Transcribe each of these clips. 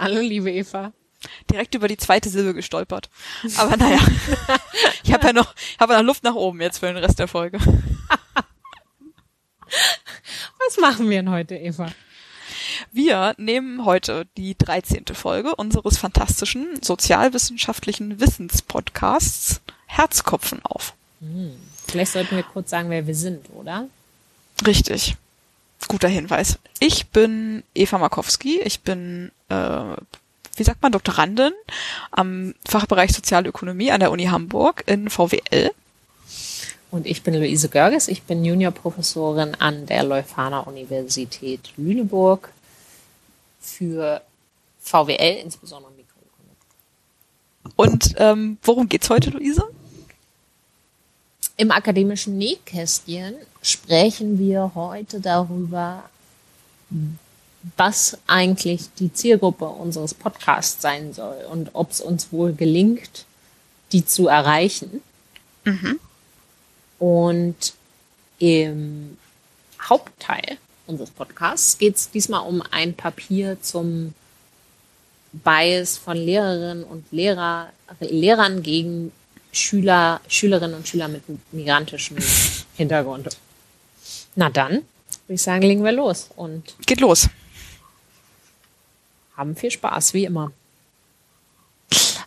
Hallo, liebe Eva. Direkt über die zweite Silbe gestolpert. Aber naja, ich habe ja noch, habe noch Luft nach oben jetzt für den Rest der Folge. Was machen wir denn heute, Eva? Wir nehmen heute die 13. Folge unseres fantastischen sozialwissenschaftlichen Wissenspodcasts Herzkopfen auf. Hm. Vielleicht sollten wir kurz sagen, wer wir sind, oder? Richtig. Guter Hinweis. Ich bin Eva Markowski. Ich bin, äh, wie sagt man, Doktorandin am Fachbereich Sozialökonomie an der Uni Hamburg in VWL. Und ich bin Luise Görges. Ich bin Juniorprofessorin an der Leuphana Universität Lüneburg für VWL, insbesondere Mikroökonomie. Und ähm, worum geht's heute, Luise? Im akademischen Nähkästchen sprechen wir heute darüber, was eigentlich die Zielgruppe unseres Podcasts sein soll und ob es uns wohl gelingt, die zu erreichen. Mhm. Und im Hauptteil unseres Podcasts geht es diesmal um ein Papier zum Bias von Lehrerinnen und Lehrer, Lehrern gegen Schüler, Schülerinnen und Schüler mit migrantischem Hintergrund. Na dann, würde ich sagen, legen wir los und geht los. Haben viel Spaß, wie immer.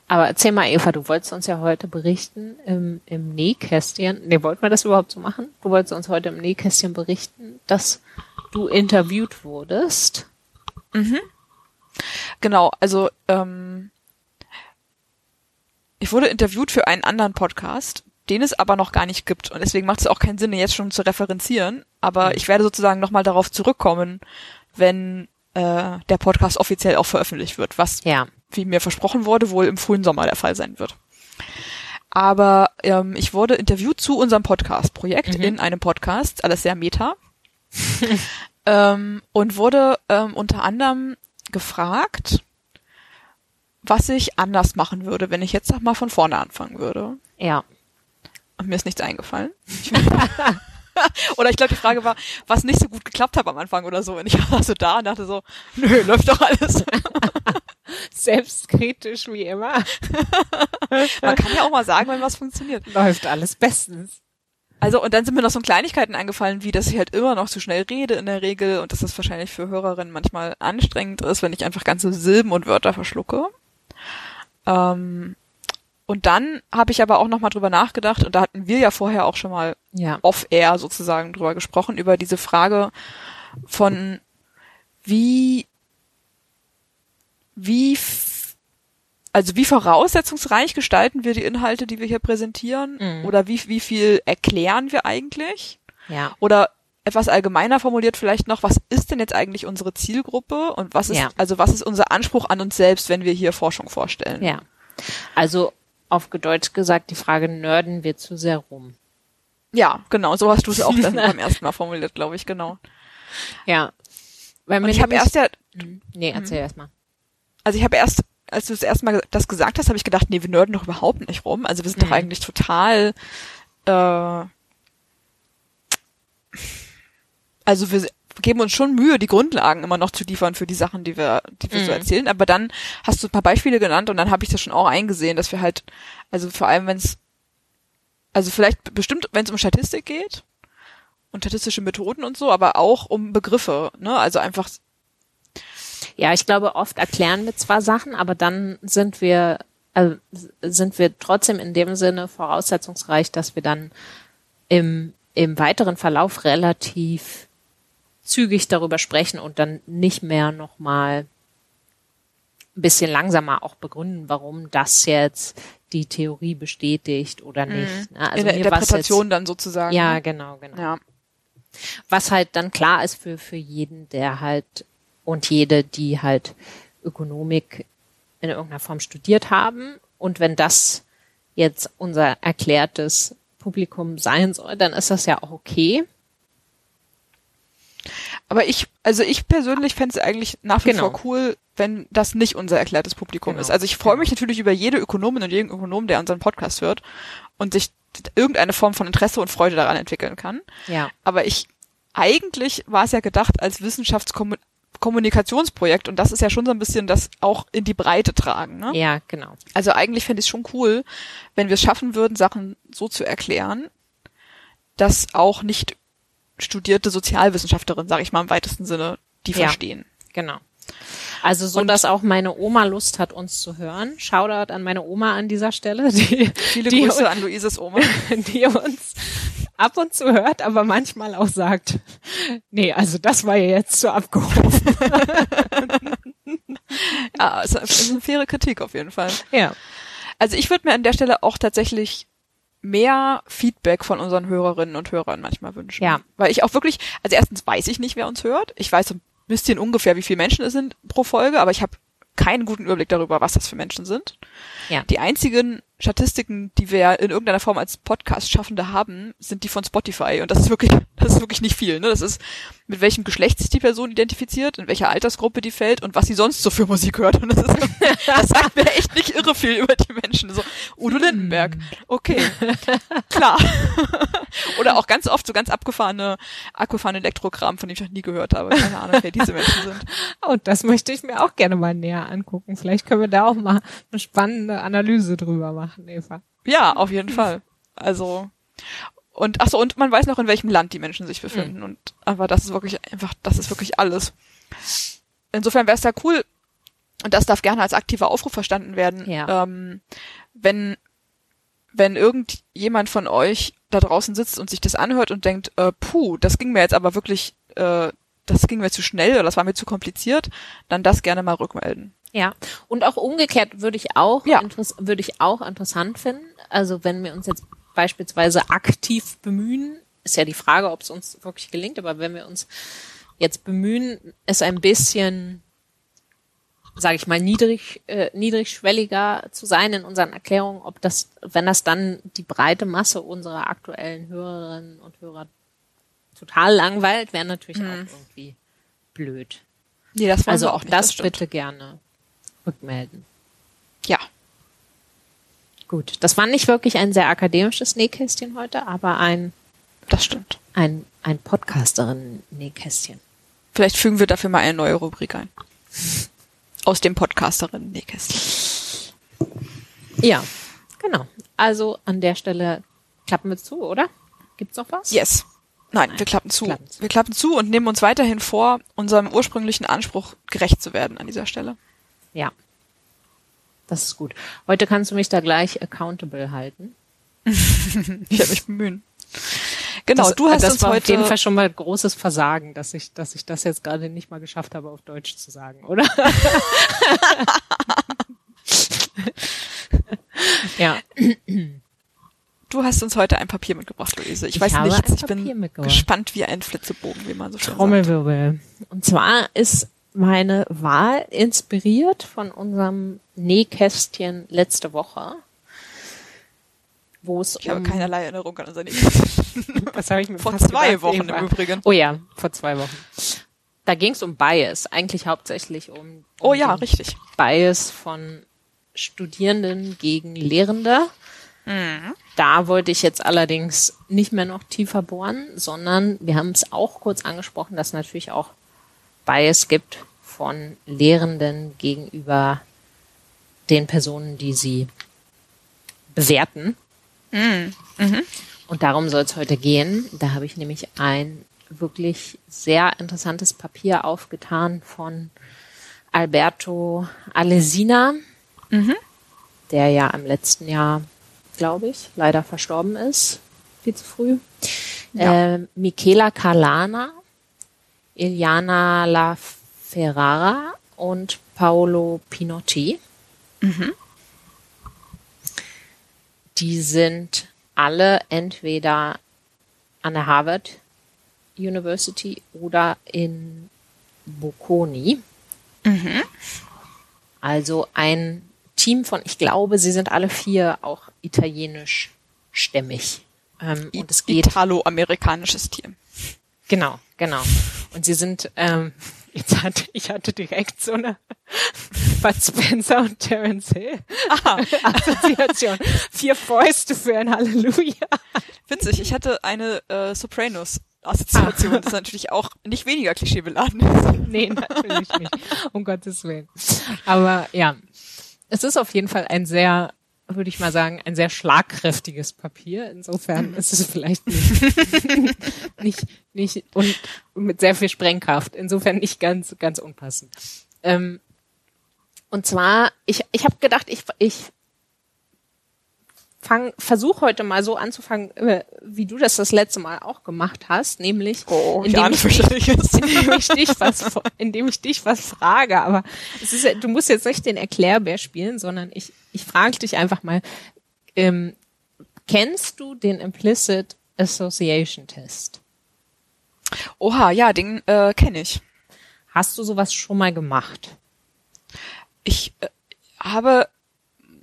Aber erzähl mal, Eva, du wolltest uns ja heute berichten im, im Nähkästchen. Nee, wollten wir das überhaupt so machen? Du wolltest uns heute im Nähkästchen berichten, dass du interviewt wurdest. Mhm. Genau, also ähm, ich wurde interviewt für einen anderen Podcast, den es aber noch gar nicht gibt. Und deswegen macht es auch keinen Sinn, jetzt schon zu referenzieren. Aber mhm. ich werde sozusagen nochmal darauf zurückkommen, wenn äh, der Podcast offiziell auch veröffentlicht wird, was, ja. wie mir versprochen wurde, wohl im frühen Sommer der Fall sein wird. Aber ähm, ich wurde interviewt zu unserem Podcast-Projekt mhm. in einem Podcast, alles sehr meta. ähm, und wurde ähm, unter anderem gefragt, was ich anders machen würde, wenn ich jetzt noch mal von vorne anfangen würde. Ja. Mir ist nichts eingefallen. oder ich glaube, die Frage war, was nicht so gut geklappt hat am Anfang oder so. Und ich war so da und dachte so, nö, läuft doch alles. Selbstkritisch wie immer. Man kann ja auch mal sagen, wenn was funktioniert. Läuft alles bestens. Also, und dann sind mir noch so Kleinigkeiten eingefallen, wie dass ich halt immer noch zu schnell rede in der Regel und dass das wahrscheinlich für Hörerinnen manchmal anstrengend ist, wenn ich einfach ganze Silben und Wörter verschlucke. Ähm, und dann habe ich aber auch noch mal drüber nachgedacht und da hatten wir ja vorher auch schon mal ja. off-air sozusagen drüber gesprochen über diese Frage von wie wie also wie voraussetzungsreich gestalten wir die Inhalte, die wir hier präsentieren mhm. oder wie wie viel erklären wir eigentlich? Ja. Oder etwas allgemeiner formuliert vielleicht noch, was ist denn jetzt eigentlich unsere Zielgruppe und was ist, ja. also was ist unser Anspruch an uns selbst, wenn wir hier Forschung vorstellen? Ja. Also auf Deutsch gesagt, die Frage nörden wir zu sehr rum. Ja, genau, so hast du es auch dann beim ersten Mal formuliert, glaube ich, genau. Ja. Weil und ich habe erst ja. Hm, nee, erzähl mhm. erst mal. Also ich habe erst, als du das erste Mal das gesagt hast, habe ich gedacht, nee, wir nörden doch überhaupt nicht rum. Also wir sind mhm. doch eigentlich total äh, also wir geben uns schon Mühe, die Grundlagen immer noch zu liefern für die Sachen, die wir, die wir mhm. so erzählen. Aber dann hast du ein paar Beispiele genannt und dann habe ich das schon auch eingesehen, dass wir halt, also vor allem wenn es, also vielleicht bestimmt, wenn es um Statistik geht und statistische Methoden und so, aber auch um Begriffe, ne? Also einfach. Ja, ich glaube, oft erklären wir zwar Sachen, aber dann sind wir, also sind wir trotzdem in dem Sinne voraussetzungsreich, dass wir dann im, im weiteren Verlauf relativ zügig darüber sprechen und dann nicht mehr nochmal ein bisschen langsamer auch begründen, warum das jetzt die Theorie bestätigt oder mhm. nicht. Mhm. Also In der Interpretation jetzt, dann sozusagen. Ja, genau, genau. Ja. Was halt dann klar ist für, für jeden, der halt und jede, die halt Ökonomik in irgendeiner Form studiert haben. Und wenn das jetzt unser erklärtes Publikum sein soll, dann ist das ja auch okay. Aber ich, also ich persönlich fände es eigentlich nach wie genau. vor cool, wenn das nicht unser erklärtes Publikum genau. ist. Also ich freue mich natürlich über jede Ökonomin und jeden Ökonom, der unseren Podcast hört und sich irgendeine Form von Interesse und Freude daran entwickeln kann. Ja. Aber ich, eigentlich war es ja gedacht als Wissenschaftskommunikation Kommunikationsprojekt und das ist ja schon so ein bisschen das auch in die Breite tragen. Ne? Ja, genau. Also eigentlich fände ich es schon cool, wenn wir es schaffen würden, Sachen so zu erklären, dass auch nicht studierte Sozialwissenschaftlerinnen, sage ich mal im weitesten Sinne, die Ja. verstehen. Genau. Also so, Und- dass auch meine Oma Lust hat, uns zu hören. Shoutout an meine Oma an dieser Stelle, die, Viele die, Grüße an Luises Oma. die uns ab und zu hört, aber manchmal auch sagt, nee, also das war ja jetzt zu abgehoben. Ja, es ist eine faire Kritik auf jeden Fall. Ja. Also ich würde mir an der Stelle auch tatsächlich mehr Feedback von unseren Hörerinnen und Hörern manchmal wünschen. Ja. Weil ich auch wirklich, also erstens weiß ich nicht, wer uns hört. Ich weiß so ein bisschen ungefähr, wie viele Menschen es sind pro Folge, aber ich habe keinen guten Überblick darüber, was das für Menschen sind. Ja. Die einzigen Statistiken, die wir in irgendeiner Form als Podcast-Schaffende haben, sind die von Spotify. Und das ist wirklich, das ist wirklich nicht viel. Ne? Das ist, mit welchem Geschlecht sich die Person identifiziert, in welcher Altersgruppe die fällt und was sie sonst so für Musik hört. Und das, ist, das sagt mir echt nicht irre viel über die Menschen. So, Udo Lindenberg. Okay. Klar. Oder auch ganz oft so ganz abgefahrene, abgefahrene Elektrokram, von dem ich noch nie gehört habe. Keine Ahnung, wer diese Menschen sind. Oh, das möchte ich mir auch gerne mal näher angucken. Vielleicht können wir da auch mal eine spannende Analyse drüber machen, Eva. Ja, auf jeden Fall. Also und ach so und man weiß noch in welchem Land die Menschen sich befinden und aber das ist wirklich einfach das ist wirklich alles. Insofern wäre es da cool und das darf gerne als aktiver Aufruf verstanden werden, Ja. ähm, wenn wenn irgendjemand von euch da draußen sitzt und sich das anhört und denkt, äh, puh, das ging mir jetzt aber wirklich, äh, das ging mir zu schnell oder das war mir zu kompliziert, dann das gerne mal rückmelden. Ja, und auch umgekehrt würde ich auch Ja. würde ich auch interessant finden. Also wenn wir uns jetzt beispielsweise aktiv bemühen, ist ja die Frage, ob es uns wirklich gelingt, aber wenn wir uns jetzt bemühen, es ein bisschen, sage ich mal, niedrig, äh, niedrigschwelliger zu sein in unseren Erklärungen, ob das, wenn das dann die breite Masse unserer aktuellen Hörerinnen und Hörer total langweilt, wäre natürlich auch irgendwie blöd. Nee, das wollen Also auch auch nicht. bitte gerne rückmelden. Ja. Gut, das war nicht wirklich ein sehr akademisches Nähkästchen heute, aber ein, Das stimmt. ein, ein Podcasterin-Nähkästchen. Vielleicht fügen wir dafür mal eine neue Rubrik ein. Aus dem Podcasterinnen Nähkästchen. Ja, genau. Also an der Stelle klappen wir zu, oder? Gibt's noch was? Yes. Nein, wir klappen zu. klappen zu. Wir klappen zu und nehmen uns weiterhin vor, unserem ursprünglichen Anspruch gerecht zu werden an dieser Stelle. Ja. Das ist gut. Heute kannst du mich da gleich accountable halten. Ich werde mich bemühen. Genau, das, du hast das uns war heute auf jeden Fall schon mal großes Versagen, dass ich, dass ich das jetzt gerade nicht mal geschafft habe, auf Deutsch zu sagen, oder? ja. du hast uns heute ein Papier mitgebracht, Luise. Ich, Ich weiß ein Ich bin Papier gespannt wie ein Flitzebogen, wie man so schön sagt. Trommelwirbel. Und zwar ist meine Wahl inspiriert von unserem Nähkästchen letzte Woche, wo es Ich habe um, keinerlei Erinnerung an unser Nähkästchen. was habe ich mir Vor zwei Wochen im Übrigen. Oh ja, vor zwei Wochen. Da ging es um Bias, eigentlich hauptsächlich um, um Oh ja, richtig. Bias von Studierenden gegen Lehrende. Mhm. Da wollte ich jetzt allerdings nicht mehr noch tiefer bohren, sondern wir haben es auch kurz angesprochen, dass natürlich auch Bias gibt von Lehrenden gegenüber den Personen, die sie bewerten. Mhm. Und darum soll es heute gehen. Da habe ich nämlich ein wirklich sehr interessantes Papier aufgetan von Alberto Alesina, der ja im letzten Jahr, glaube ich, leider verstorben ist, viel zu früh. Ja. Äh, Michela Calana, Iliana La Ferrara und Paolo Pinotti. Die sind alle entweder an der Harvard University oder in Bocconi. Also ein Team von, ich glaube, sie sind alle vier auch italienisch stämmig. Ähm, und es geht Italo-amerikanisches Tier. Genau, genau. Und sie sind, ähm, jetzt hatte, ich hatte direkt so eine Bud Spencer und Terence Hill Assoziation. Vier Fäuste für ein Halleluja. Witzig, ich hatte eine äh, Sopranos Assoziation, das natürlich auch nicht weniger klischeebeladen ist. Nee, natürlich nicht. Um Gottes Willen. Aber ja, es ist auf jeden Fall ein sehr, würde ich mal sagen, ein sehr schlagkräftiges Papier. Insofern ist es vielleicht nicht, nicht, nicht und mit sehr viel Sprengkraft. Insofern nicht ganz, ganz unpassend. Ähm, und zwar, ich, ich habe gedacht, ich, ich fang, versuch heute mal so anzufangen, äh, wie du das das letzte Mal auch gemacht hast, nämlich Oh, indem, ich dich, indem ich dich was, indem ich dich was frage. Aber es ist, du musst jetzt nicht den Erklärbär spielen, sondern ich, ich frage dich einfach mal, ähm, kennst du den Implicit Association Test? Oha, ja, den äh, kenne ich. Hast du sowas schon mal gemacht? Ich äh, habe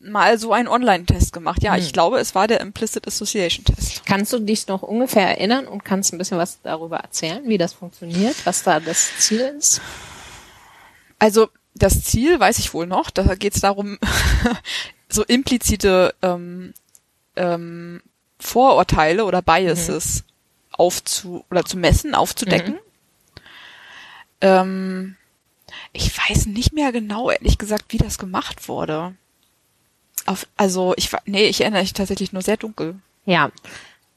mal so einen Online-Test gemacht. Ja, ich glaube, es war der Implicit Association Test. Kannst du dich noch ungefähr erinnern und kannst ein bisschen was darüber erzählen, wie das funktioniert, was da das Ziel ist? Also das Ziel weiß ich wohl noch. Da geht es darum, so implizite ähm, ähm, Vorurteile oder Biases aufzu oder zu messen, aufzudecken. Ähm, ich weiß nicht mehr genau, ehrlich gesagt, wie das gemacht wurde. Auf, also ich nee, ich erinnere mich tatsächlich nur sehr dunkel. Ja,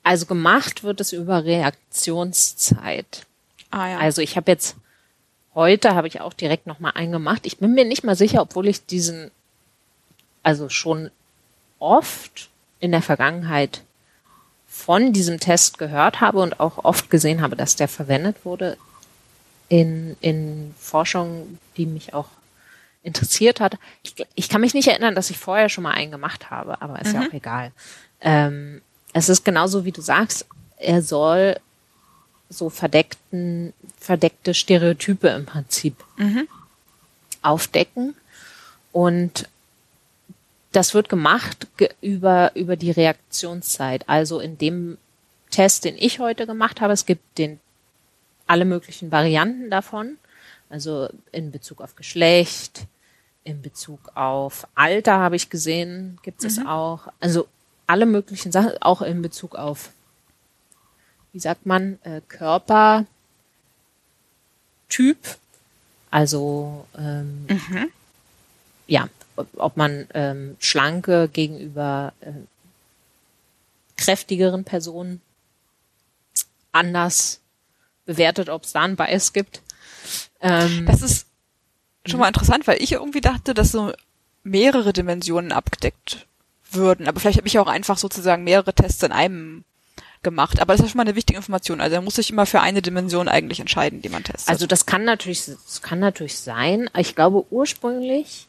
also gemacht wird es über Reaktionszeit. Ah ja. Also ich habe jetzt heute habe ich auch direkt noch mal einen gemacht. Ich bin mir nicht mal sicher, obwohl ich diesen also schon oft in der Vergangenheit von diesem Test gehört habe und auch oft gesehen habe, dass der verwendet wurde in, in Forschung, die mich auch interessiert hat. Ich, ich kann mich nicht erinnern, dass ich vorher schon mal einen gemacht habe, aber ist ja auch egal. Ähm, es ist genauso, wie du sagst, er soll so verdeckten, verdeckte Stereotype im Prinzip aufdecken. Und das wird gemacht ge über, über die Reaktionszeit. Also in dem Test, den ich heute gemacht habe, es gibt den, alle möglichen Varianten davon. Also in Bezug auf Geschlecht, in Bezug auf Alter habe ich gesehen, gibt es auch. Also alle möglichen Sachen, auch in Bezug auf, wie sagt man, äh, Körpertyp. Also ähm, ja, ob, ob man ähm, schlanke gegenüber äh, kräftigeren Personen anders bewertet, ob es da einen Bias gibt. Ähm, Das ist schon mal interessant, weil ich irgendwie dachte, dass so mehrere Dimensionen abgedeckt würden. Aber vielleicht habe ich auch einfach sozusagen mehrere Tests in einem gemacht. Aber das ist schon mal eine wichtige Information. Also man muss sich immer für eine Dimension eigentlich entscheiden, die man testet. Also das kann natürlich, das kann natürlich sein. Ich glaube ursprünglich,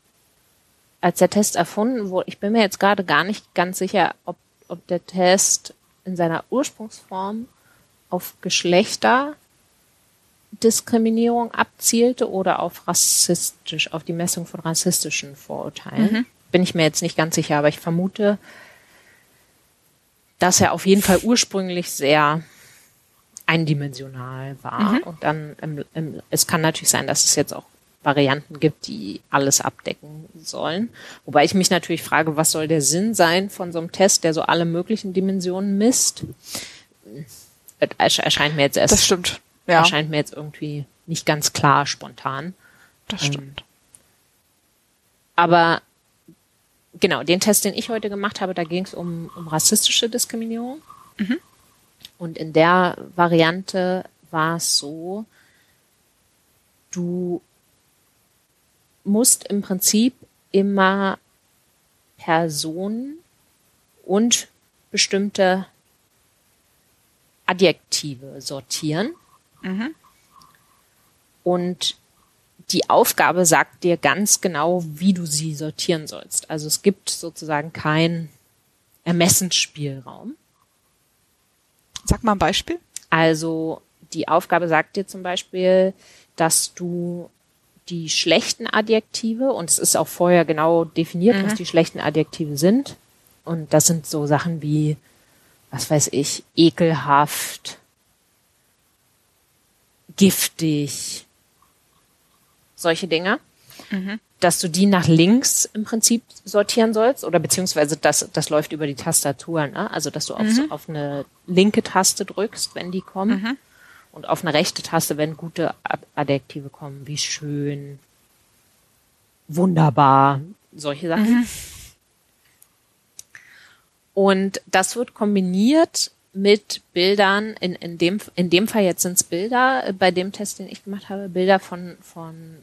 als der Test erfunden wurde, ich bin mir jetzt gerade gar nicht ganz sicher, ob, ob der Test in seiner Ursprungsform auf Geschlechterdiskriminierung abzielte oder auf rassistisch, auf die Messung von rassistischen Vorurteilen. Bin ich mir jetzt nicht ganz sicher, aber ich vermute, dass er auf jeden Fall ursprünglich sehr eindimensional war. Und dann, im, im, es kann natürlich sein, dass es jetzt auch Varianten gibt, die alles abdecken sollen. Wobei ich mich natürlich frage, was soll der Sinn sein von so einem Test, der so alle möglichen Dimensionen misst? Erscheint mir jetzt erst, das stimmt. Ja, erscheint mir jetzt irgendwie nicht ganz klar spontan. das stimmt. Aber genau, den Test, den ich heute gemacht habe, da ging es um, um rassistische Diskriminierung. Und in der Variante war es so, du musst im Prinzip immer Personen und bestimmte Adjektive sortieren. Und die Aufgabe sagt dir ganz genau, wie du sie sortieren sollst. Also es gibt sozusagen keinen Ermessensspielraum. Sag mal ein Beispiel. Also die Aufgabe sagt dir zum Beispiel, dass du die schlechten Adjektive, und es ist auch vorher genau definiert, was die schlechten Adjektive sind. Und das sind so Sachen wie, was weiß ich, ekelhaft, giftig, solche Dinge, dass du die nach links im Prinzip sortieren sollst oder beziehungsweise das, das läuft über die Tastatur, ne? also dass du auf, auf eine linke Taste drückst, wenn die kommen Und auf eine rechte Taste, wenn gute Adjektive kommen, wie schön, wunderbar, solche Sachen. Mhm. Und das wird kombiniert mit Bildern, in, in, dem, in dem Fall jetzt sind es Bilder, bei dem Test, den ich gemacht habe, Bilder von, von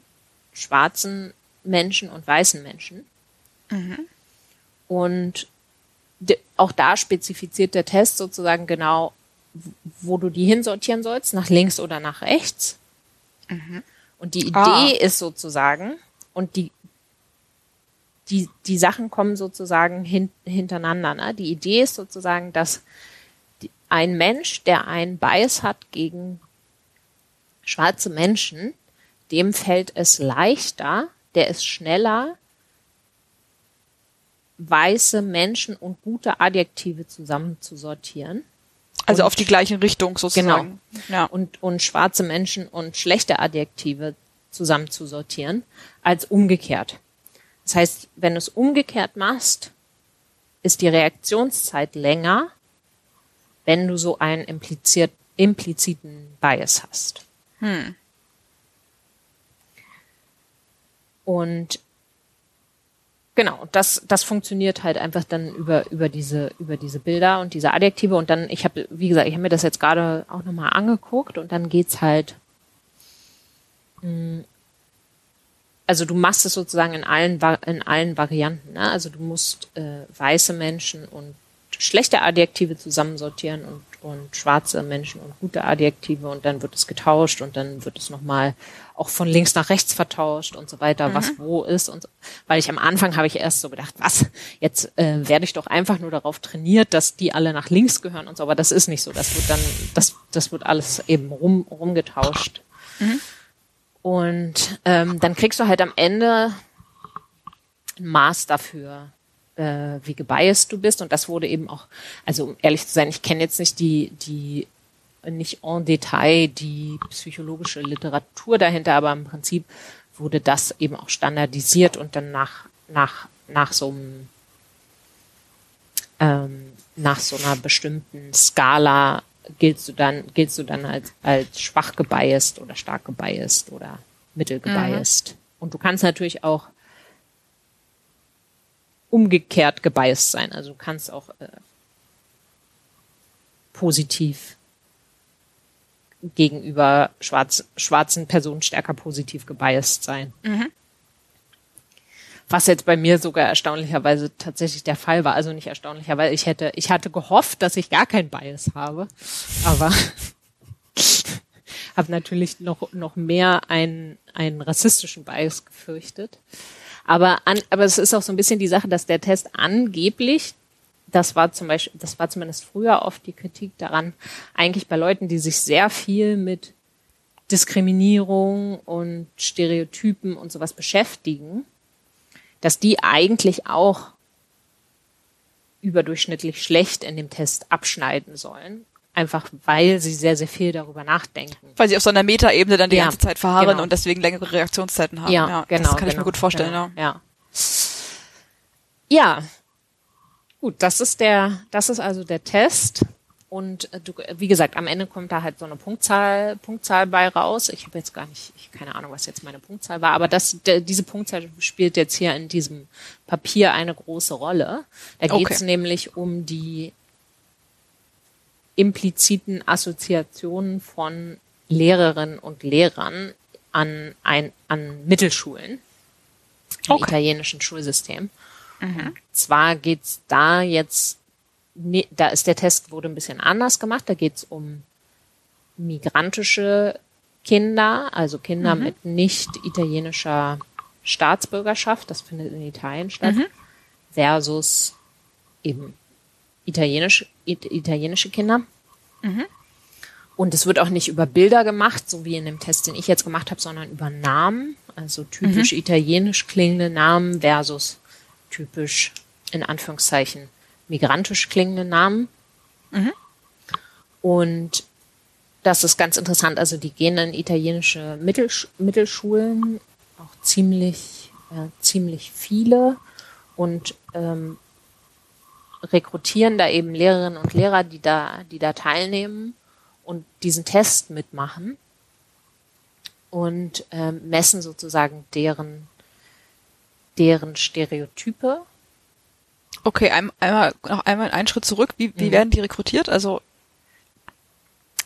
schwarzen Menschen und weißen Menschen. Mhm. Und auch da spezifiziert der Test sozusagen genau, wo du die hinsortieren sollst, nach links oder nach rechts. Mhm. Und die ah. Idee ah. ist sozusagen, und die, die, die Sachen kommen sozusagen hin, hintereinander. Ne? Die Idee ist sozusagen, dass ein Mensch, der einen Bias hat gegen schwarze Menschen, dem fällt es leichter, der ist schneller, weiße Menschen und gute Adjektive zusammenzusortieren. Also und, auf die gleiche Richtung sozusagen. Genau. Ja. Und, und schwarze Menschen und schlechte Adjektive zusammenzusortieren, als umgekehrt. Das heißt, wenn du es umgekehrt machst, ist die Reaktionszeit länger, wenn du so einen impliziert, impliziten Bias hast. Hm. Und genau, das, das funktioniert halt einfach dann über, über diese, über diese Bilder und diese Adjektive. Und dann, ich habe, wie gesagt, ich habe mir das jetzt gerade auch nochmal angeguckt und dann geht's halt, mh, mm, also du machst es sozusagen in allen, in allen Varianten. Ne? Also du musst äh, weiße Menschen und schlechte Adjektive zusammensortieren und, und schwarze Menschen und gute Adjektive und dann wird es getauscht und dann wird es nochmal auch von links nach rechts vertauscht und so weiter, mhm. was wo ist und so. Weil ich am Anfang habe ich erst so gedacht, was, jetzt äh, werde ich doch einfach nur darauf trainiert, dass die alle nach links gehören und so, aber das ist nicht so. Das wird dann, das, das wird alles eben rum, rumgetauscht. Mhm. Und ähm, dann kriegst du halt am Ende ein Maß dafür, äh, wie gebiased du bist. Und das wurde eben auch, also um ehrlich zu sein, ich kenne jetzt nicht die, die nicht en Detail die psychologische Literatur dahinter, aber im Prinzip wurde das eben auch standardisiert und dann nach, nach, nach so einem, ähm, nach so einer bestimmten Skala giltst du dann, giltst du dann als, als schwach gebiased oder stark gebiased oder mittel gebiased. Mhm. Und du kannst natürlich auch umgekehrt gebiased sein. Also du kannst auch äh, positiv gegenüber schwarz, schwarzen Personen stärker positiv gebiased sein. Mhm. Was jetzt bei mir sogar erstaunlicherweise tatsächlich der Fall war. Also nicht erstaunlicherweise, ich hätte, ich hatte gehofft, dass ich gar kein Bias habe. Aber habe natürlich noch, noch mehr einen, einen rassistischen Bias gefürchtet. Aber, an, aber es ist auch so ein bisschen die Sache, dass der Test angeblich, das war zum Beispiel, das war zumindest früher oft die Kritik daran, eigentlich bei Leuten, die sich sehr viel mit Diskriminierung und Stereotypen und sowas beschäftigen, dass die eigentlich auch überdurchschnittlich schlecht in dem Test abschneiden sollen. Einfach weil sie sehr, sehr viel darüber nachdenken. Weil sie auf so einer Metaebene dann die ja, ganze Zeit verharren genau. und deswegen längere Reaktionszeiten haben. Ja, ja genau. Das kann genau, ich mir gut vorstellen, genau, ja. Ja. Gut, das ist der, das ist also der Test. Und äh, du, wie gesagt, am Ende kommt da halt so eine Punktzahl, Punktzahl bei raus. Ich habe jetzt gar nicht, ich keine Ahnung, was jetzt meine Punktzahl war, aber das, de, diese Punktzahl spielt jetzt hier in diesem Papier eine große Rolle. Da geht es okay. nämlich um die impliziten Assoziationen von Lehrerinnen und Lehrern an ein, an Mittelschulen im okay. italienischen Schulsystem. Mhm. Zwar geht's da jetzt nee, da ist der Test wurde ein bisschen anders gemacht. Da geht es um migrantische Kinder, also Kinder mhm. mit nicht italienischer Staatsbürgerschaft, das findet in Italien statt, mhm. versus eben italienisch, it, italienische Kinder. Mhm. Und es wird auch nicht über Bilder gemacht, so wie in dem Test, den ich jetzt gemacht habe, sondern über Namen, also typisch mhm. italienisch klingende Namen versus typisch in Anführungszeichen migrantisch klingende Namen. Mhm. Und das ist ganz interessant. Also die gehen in italienische Mittelsch Mittelschulen, auch ziemlich, äh, ziemlich viele und ähm, rekrutieren da eben Lehrerinnen und Lehrer, die da, die da teilnehmen. und diesen Test mitmachen und ähm, messen sozusagen deren, deren Stereotype. Okay, ein, einmal, noch einmal einen Schritt zurück. Wie, wie mhm. werden die rekrutiert? Also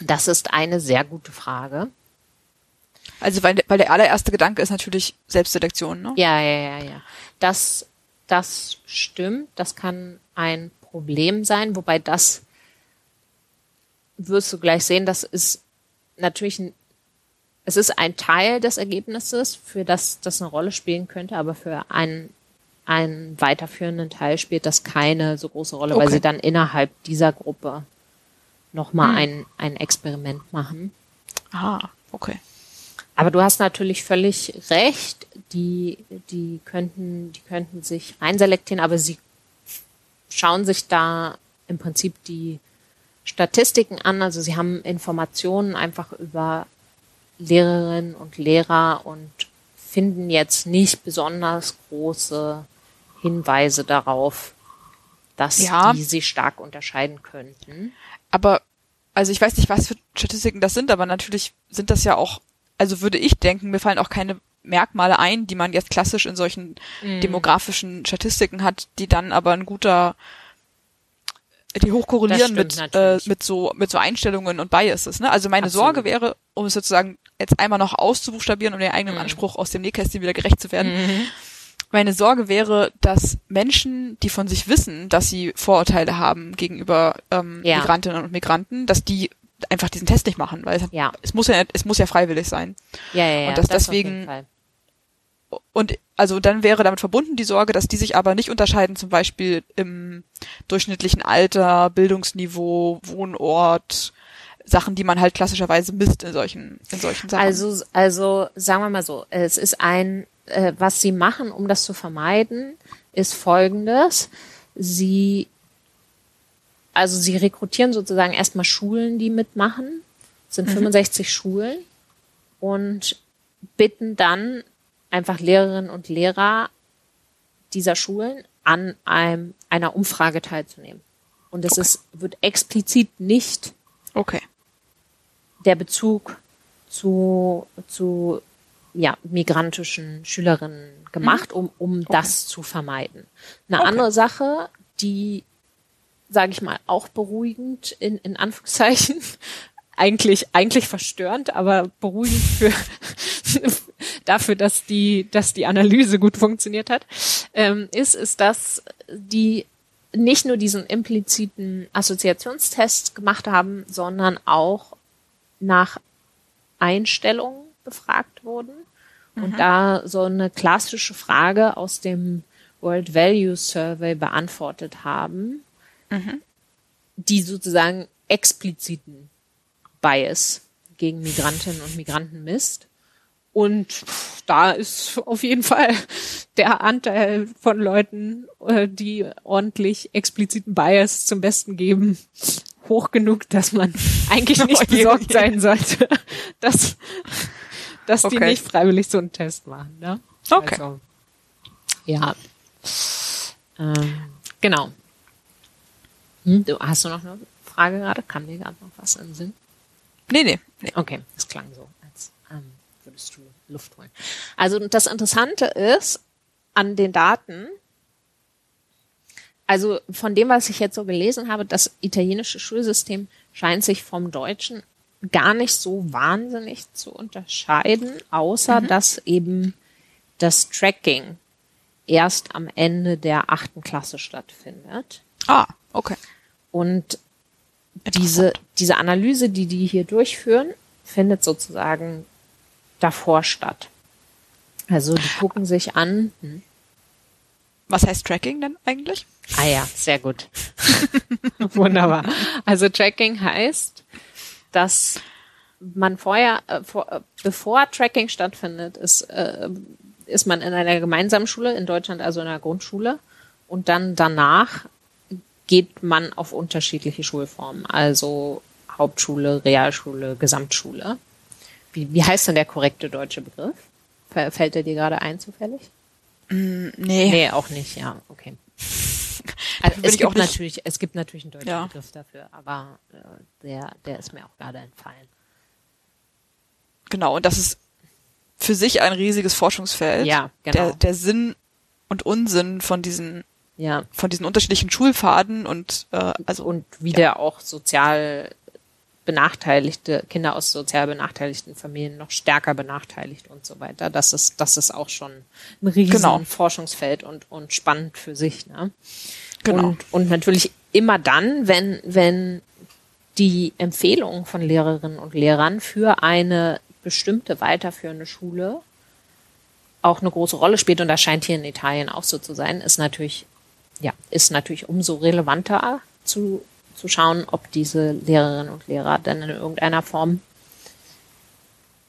das ist eine sehr gute Frage. Also weil, weil der allererste Gedanke ist natürlich Selbstselektion, ne? Ja, ja, ja, ja. Das, das stimmt. Das kann ein Problem sein, wobei das wirst du gleich sehen, das ist natürlich ein, es ist ein Teil des Ergebnisses, für das das eine Rolle spielen könnte, aber für einen, einen weiterführenden Teil spielt das keine so große Rolle, okay. weil sie dann innerhalb dieser Gruppe nochmal hm. ein, ein Experiment machen. Ah, okay. Aber du hast natürlich völlig recht, die, die könnten, die könnten sich einselektieren, aber sie schauen sich da im Prinzip die Statistiken an. Also sie haben Informationen einfach über Lehrerinnen und Lehrer und finden jetzt nicht besonders große Hinweise darauf, dass ja. die sich stark unterscheiden könnten. Aber, also ich weiß nicht, was für Statistiken das sind, aber natürlich sind das ja auch, also würde ich denken, mir fallen auch keine Merkmale ein, die man jetzt klassisch in solchen mm. demografischen Statistiken hat, die dann aber ein guter die hochkorrelieren mit äh, mit so mit so Einstellungen und Biases. Ne? Also meine Absolut. Sorge wäre, um es sozusagen jetzt einmal noch auszubuchstabieren um den eigenen mhm. Anspruch aus dem Nähkästchen wieder gerecht zu werden. Mhm. Meine Sorge wäre, dass Menschen, die von sich wissen, dass sie Vorurteile haben gegenüber ähm, ja. Migrantinnen und Migranten, dass die einfach diesen Test nicht machen, weil es, ja. es muss ja es muss ja freiwillig sein. Ja, ja, ja. Und dass das deswegen und also dann wäre damit verbunden die Sorge, dass die sich aber nicht unterscheiden, zum Beispiel im durchschnittlichen Alter, Bildungsniveau, Wohnort, Sachen, die man halt klassischerweise misst in solchen, in solchen Sachen. Also, also sagen wir mal so, es ist ein, äh, was sie machen, um das zu vermeiden, ist folgendes. Sie, also sie rekrutieren sozusagen erstmal Schulen, die mitmachen, sind mhm. 65 Schulen und bitten dann einfach Lehrerinnen und Lehrer dieser Schulen an einem, einer Umfrage teilzunehmen. Und es okay. ist, wird explizit nicht okay. der Bezug zu, zu ja, migrantischen Schülerinnen gemacht, mhm. um, um okay. das zu vermeiden. Eine andere Sache, die, sage ich mal, auch beruhigend in, in Anführungszeichen, eigentlich, eigentlich verstörend, aber beruhigend für, dafür, dass die, dass die Analyse gut funktioniert hat, ähm, ist, ist, dass die nicht nur diesen impliziten Assoziationstest gemacht haben, sondern auch nach Einstellungen befragt wurden. Und mhm. da so eine klassische Frage aus dem World Value Survey beantwortet haben, mhm. die sozusagen expliziten Bias gegen Migrantinnen und Migranten misst. Und da ist auf jeden Fall der Anteil von Leuten, äh, die ordentlich expliziten Bias zum Besten geben, hoch genug, dass man eigentlich nicht besorgt sein sollte, dass, dass okay. die nicht freiwillig so einen Test machen. Ne? Okay. Also, ja. Ähm, genau. Hm, du, hast du noch eine Frage gerade? Kann mir gerade noch was in den Sinn? Nee, nee, nee. Okay, das klang so, als ähm, würdest du Luft holen. Also das Interessante ist an den Daten, also von dem, was ich jetzt so gelesen habe, das italienische Schulsystem scheint sich vom deutschen gar nicht so wahnsinnig zu unterscheiden, außer mhm. dass eben das Tracking erst am Ende der achten Klasse stattfindet. Ah, okay. Und diese, diese Analyse, die die hier durchführen, findet sozusagen davor statt. Also die gucken sich an. Hm. Was heißt Tracking denn eigentlich? Ah ja, sehr gut. Wunderbar. Also Tracking heißt, dass man vorher, äh, vor, äh, bevor Tracking stattfindet, ist, äh, ist man in einer gemeinsamen Schule, in Deutschland also in einer Grundschule. Und dann danach geht man auf unterschiedliche Schulformen, also Hauptschule, Realschule, Gesamtschule. Wie, wie heißt denn der korrekte deutsche Begriff? Fällt er dir gerade ein zufällig? Mm, nee. Nee, auch nicht, ja, okay. Also es, gibt natürlich, es gibt natürlich einen deutschen ja. Begriff dafür, aber äh, der, der ist mir auch gerade entfallen. Genau, und das ist für sich ein riesiges Forschungsfeld. Ja, genau. Der, der Sinn und Unsinn von diesen ja. von diesen unterschiedlichen Schulpfaden und äh, also und wie ja. der auch sozial benachteiligte Kinder aus sozial benachteiligten Familien noch stärker benachteiligt und so weiter. Das ist das ist auch schon ein riesen genau. Forschungsfeld und und spannend für sich. Ne? Genau. Und, und natürlich immer dann, wenn wenn die Empfehlungen von Lehrerinnen und Lehrern für eine bestimmte weiterführende Schule auch eine große Rolle spielt und das scheint hier in Italien auch so zu sein, ist natürlich ja, ist natürlich umso relevanter zu, zu schauen, ob diese Lehrerinnen und Lehrer dann in irgendeiner Form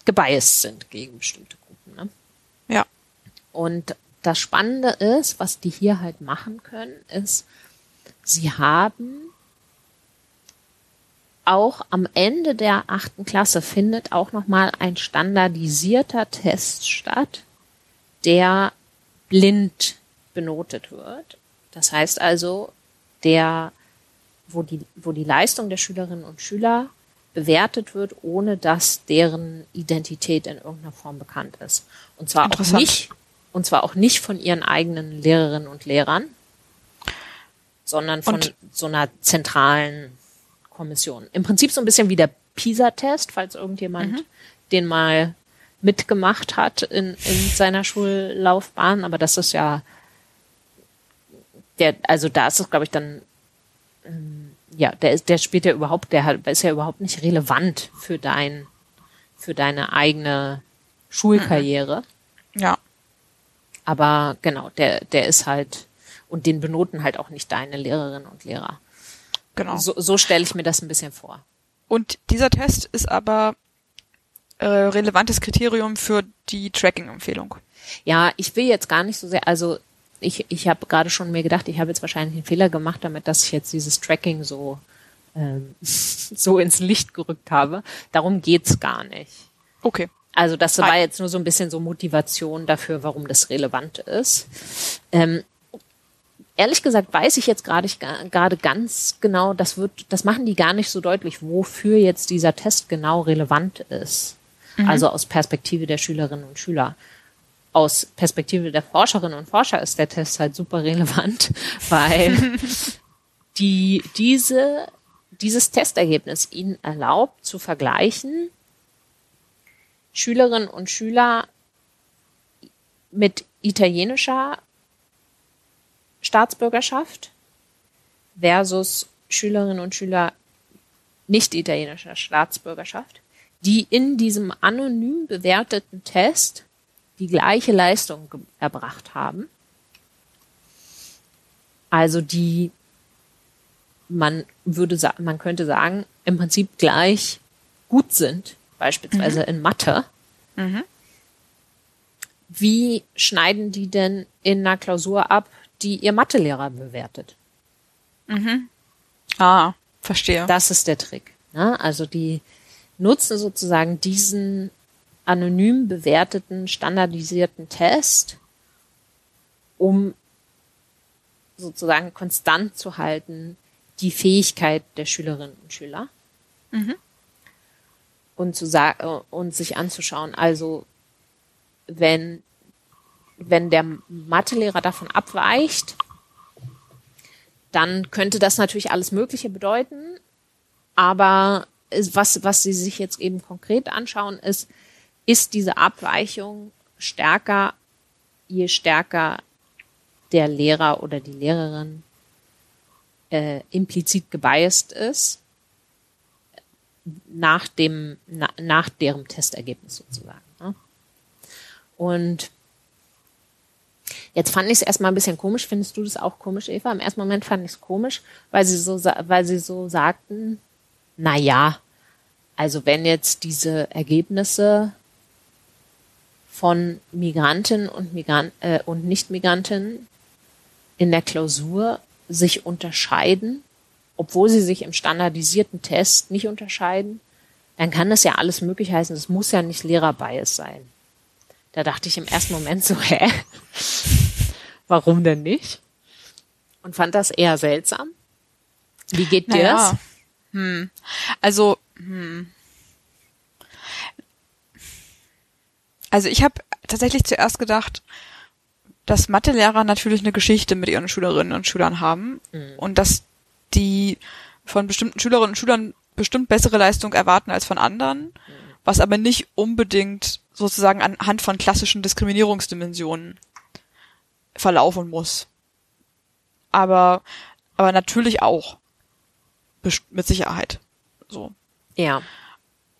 gebiased sind gegen bestimmte Gruppen. Ne? Ja. Und das Spannende ist, was die hier halt machen können, ist, sie haben auch am Ende der achten Klasse findet auch nochmal ein standardisierter Test statt, der blind benotet wird. Das heißt also, der, wo die, wo die Leistung der Schülerinnen und Schüler bewertet wird, ohne dass deren Identität in irgendeiner Form bekannt ist. Und zwar auch nicht, und zwar auch nicht von ihren eigenen Lehrerinnen und Lehrern, sondern von und so einer zentralen Kommission. Im Prinzip so ein bisschen wie der PISA-Test, falls irgendjemand mhm. den mal mitgemacht hat in, in seiner Schullaufbahn, aber das ist ja der, also da ist es, glaube ich, dann, ähm, ja, der ist, der spielt ja überhaupt, der ist ja überhaupt nicht relevant für dein, für deine eigene Schulkarriere. Mhm. Ja. Aber genau, der, der ist halt, und den benoten halt auch nicht deine Lehrerinnen und Lehrer. Genau. So, so stelle ich mir das ein bisschen vor. Und dieser Test ist aber äh, relevantes Kriterium für die Tracking-Empfehlung. Ja, ich will jetzt gar nicht so sehr, also ich, ich habe gerade schon mir gedacht, ich habe jetzt wahrscheinlich einen Fehler gemacht, damit dass ich jetzt dieses Tracking so ähm, so ins Licht gerückt habe. Darum geht's gar nicht. Okay. Also das war jetzt nur so ein bisschen so Motivation dafür, warum das relevant ist. Ähm, ehrlich gesagt weiß ich jetzt gerade gerade ganz genau, das wird, das machen die gar nicht so deutlich, wofür jetzt dieser Test genau relevant ist. Mhm. Also aus Perspektive der Schülerinnen und Schüler aus Perspektive der Forscherinnen und Forscher ist der Test halt super relevant, weil die, diese, dieses Testergebnis ihnen erlaubt zu vergleichen, Schülerinnen und Schüler mit italienischer Staatsbürgerschaft versus Schülerinnen und Schüler nicht italienischer Staatsbürgerschaft, die in diesem anonym bewerteten Test die gleiche Leistung erbracht haben. Also die, man würde sagen, man könnte sagen, im Prinzip gleich gut sind, beispielsweise mhm. in Mathe. Mhm. Wie schneiden die denn in einer Klausur ab, die ihr Mathelehrer bewertet? Mhm. Ah, verstehe. Das ist der Trick. Ne? Also die nutzen sozusagen diesen anonym bewerteten, standardisierten Test, um sozusagen konstant zu halten, die Fähigkeit der Schülerinnen und Schüler. Mhm. Und zu sagen, und sich anzuschauen, also, wenn, wenn der Mathelehrer davon abweicht, dann könnte das natürlich alles Mögliche bedeuten. Aber was, was Sie sich jetzt eben konkret anschauen, ist, ist diese Abweichung stärker, je stärker der Lehrer oder die Lehrerin äh, implizit gebiased ist nach dem na, nach deren Testergebnis sozusagen. Ne? Und jetzt fand ich es erstmal ein bisschen komisch. Findest du das auch komisch, Eva? Im ersten Moment fand ich es komisch, weil sie so weil sie so sagten, na ja, also wenn jetzt diese Ergebnisse von Migranten und, Migrant, äh, und Nicht-Migranten in der Klausur sich unterscheiden, obwohl sie sich im standardisierten Test nicht unterscheiden, dann kann das ja alles möglich heißen. Es muss ja nicht Lehrerbias sein. Da dachte ich im ersten Moment so, hä? Warum denn nicht? und fand das eher seltsam. Wie geht dir Naja. das? Hm. Also, hm. Also ich habe tatsächlich zuerst gedacht, dass Mathelehrer natürlich eine Geschichte mit ihren Schülerinnen und Schülern haben und dass die von bestimmten Schülerinnen und Schülern bestimmt bessere Leistung erwarten als von anderen, was aber nicht unbedingt sozusagen anhand von klassischen Diskriminierungsdimensionen verlaufen muss. Aber, aber natürlich auch. Mit Sicherheit. So. Ja.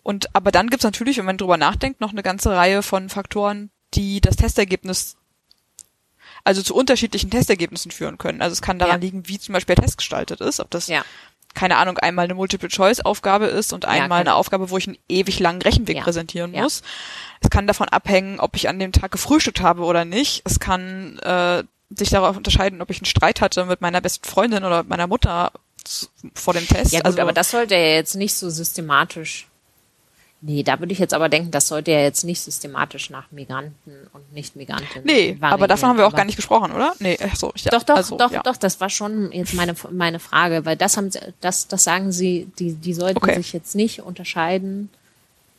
Und aber dann gibt's natürlich, wenn man drüber nachdenkt, noch eine ganze Reihe von Faktoren, die das Testergebnis, also zu unterschiedlichen Testergebnissen führen können. Also es kann daran Ja. liegen, wie zum Beispiel der Test gestaltet ist, ob das, Ja. keine Ahnung, einmal eine Multiple-Choice-Aufgabe ist und einmal genau. eine Aufgabe, wo ich einen ewig langen Rechenweg Ja. präsentieren Ja. muss. Es kann davon abhängen, ob ich an dem Tag gefrühstückt habe oder nicht. Es kann äh, sich darauf unterscheiden, ob ich einen Streit hatte mit meiner besten Freundin oder mit meiner Mutter vor dem Test. Ja gut, also, aber das sollte ja jetzt nicht so systematisch. Nee, da würde ich jetzt aber denken, das sollte ja jetzt nicht systematisch nach Migranten und Nicht-Migranten. Nee, aber variieren, davon haben wir auch aber- gar nicht gesprochen, oder? Nee, so, ich, Doch, doch, also, doch, ja. doch, das war schon jetzt meine, meine Frage, weil das haben sie, das, das sagen sie, die, die sollten Okay. sich jetzt nicht unterscheiden.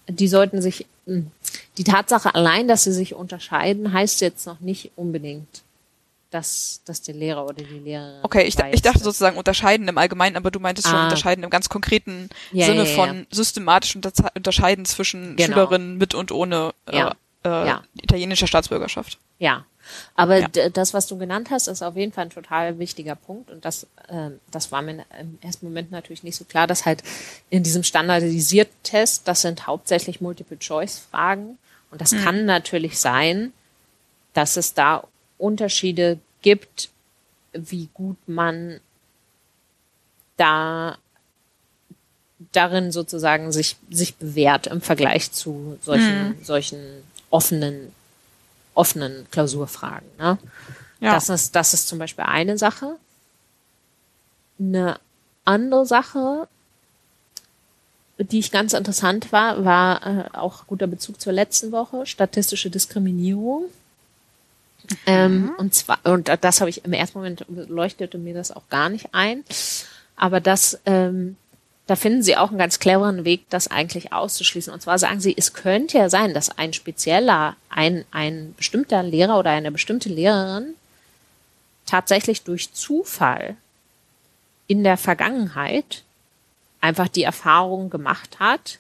Die sollten sich, mh, die Tatsache allein, dass sie sich unterscheiden, heißt jetzt noch nicht unbedingt, dass, dass der Lehrer oder die Lehrerin. Okay, ich, weiß, ich dachte sozusagen unterscheiden im Allgemeinen, aber du meintest schon Ah. unterscheiden im ganz konkreten Ja, Sinne ja, ja, von systematisch unterscheiden zwischen Genau. Schülerinnen mit und ohne äh, äh, italienischer Staatsbürgerschaft. Ja, aber das, was du genannt hast, ist auf jeden Fall ein total wichtiger Punkt und das, ähm, das war mir im ersten Moment natürlich nicht so klar, dass halt in diesem standardisierten Test, das sind hauptsächlich Multiple-Choice-Fragen und das kann natürlich sein, dass es da Unterschiede gibt, wie gut man da darin sozusagen sich, sich bewährt im Vergleich zu solchen, solchen offenen, offenen Klausurfragen. Ne? Ja. Das, ist, das ist zum Beispiel eine Sache. Eine andere Sache, die ich ganz interessant war, war äh, auch guter Bezug zur letzten Woche, statistische Diskriminierung. Ähm, und zwar, und das habe ich im ersten Moment leuchtete mir das auch gar nicht ein. Aber das, ähm, da finden sie auch einen ganz cleveren Weg, das eigentlich auszuschließen. Und zwar sagen sie, es könnte ja sein, dass ein spezieller, ein, ein bestimmter Lehrer oder eine bestimmte Lehrerin tatsächlich durch Zufall in der Vergangenheit einfach die Erfahrung gemacht hat,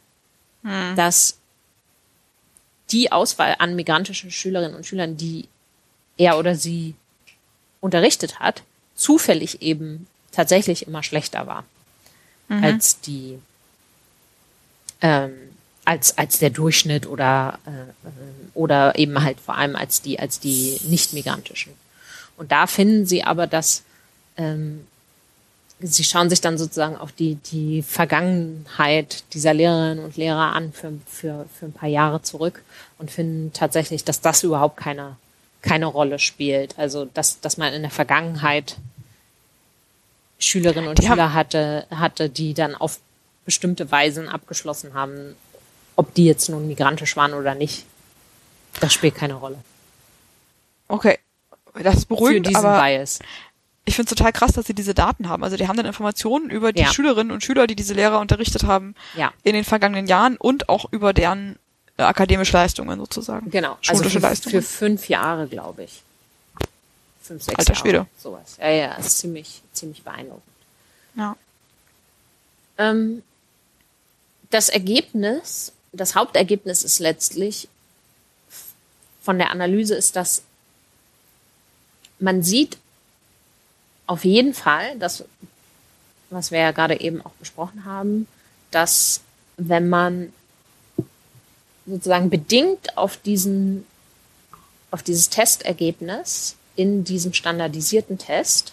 dass die Auswahl an migrantischen Schülerinnen und Schülern, die er oder sie unterrichtet hat, zufällig eben tatsächlich immer schlechter war als die ähm, als als der Durchschnitt oder äh, oder eben halt vor allem als die als die nicht migrantischen. Und da finden sie aber dass ähm, sie schauen sich dann sozusagen auch die die Vergangenheit dieser Lehrerinnen und Lehrer an für für für ein paar Jahre zurück und finden tatsächlich dass das überhaupt keine keine Rolle spielt also dass dass man in der Vergangenheit Schülerinnen und Die Schüler hatte, hatte, die dann auf bestimmte Weisen abgeschlossen haben, ob die jetzt nun migrantisch waren oder nicht. Das spielt keine Rolle. Okay. Das ist Für diesen aber Bias. ich finde es total krass, dass sie diese Daten haben. Also die haben dann Informationen über die Ja. Schülerinnen und Schüler, die diese Lehrer unterrichtet haben Ja. in den vergangenen Jahren und auch über deren äh, akademische Leistungen sozusagen. Genau. Also für, Leistungen. für fünf Jahre, glaube ich. Fünf, sechs Alter Jahre. Schwede. Sowas. Ja, ja, ist ziemlich, ziemlich beeindruckend. ja. Ähm, das Ergebnis, das Hauptergebnis ist letztlich von der Analyse ist, dass man sieht auf jeden Fall, das, was wir ja gerade eben auch besprochen haben, dass wenn man sozusagen bedingt auf diesen, auf dieses Testergebnis in diesem standardisierten Test,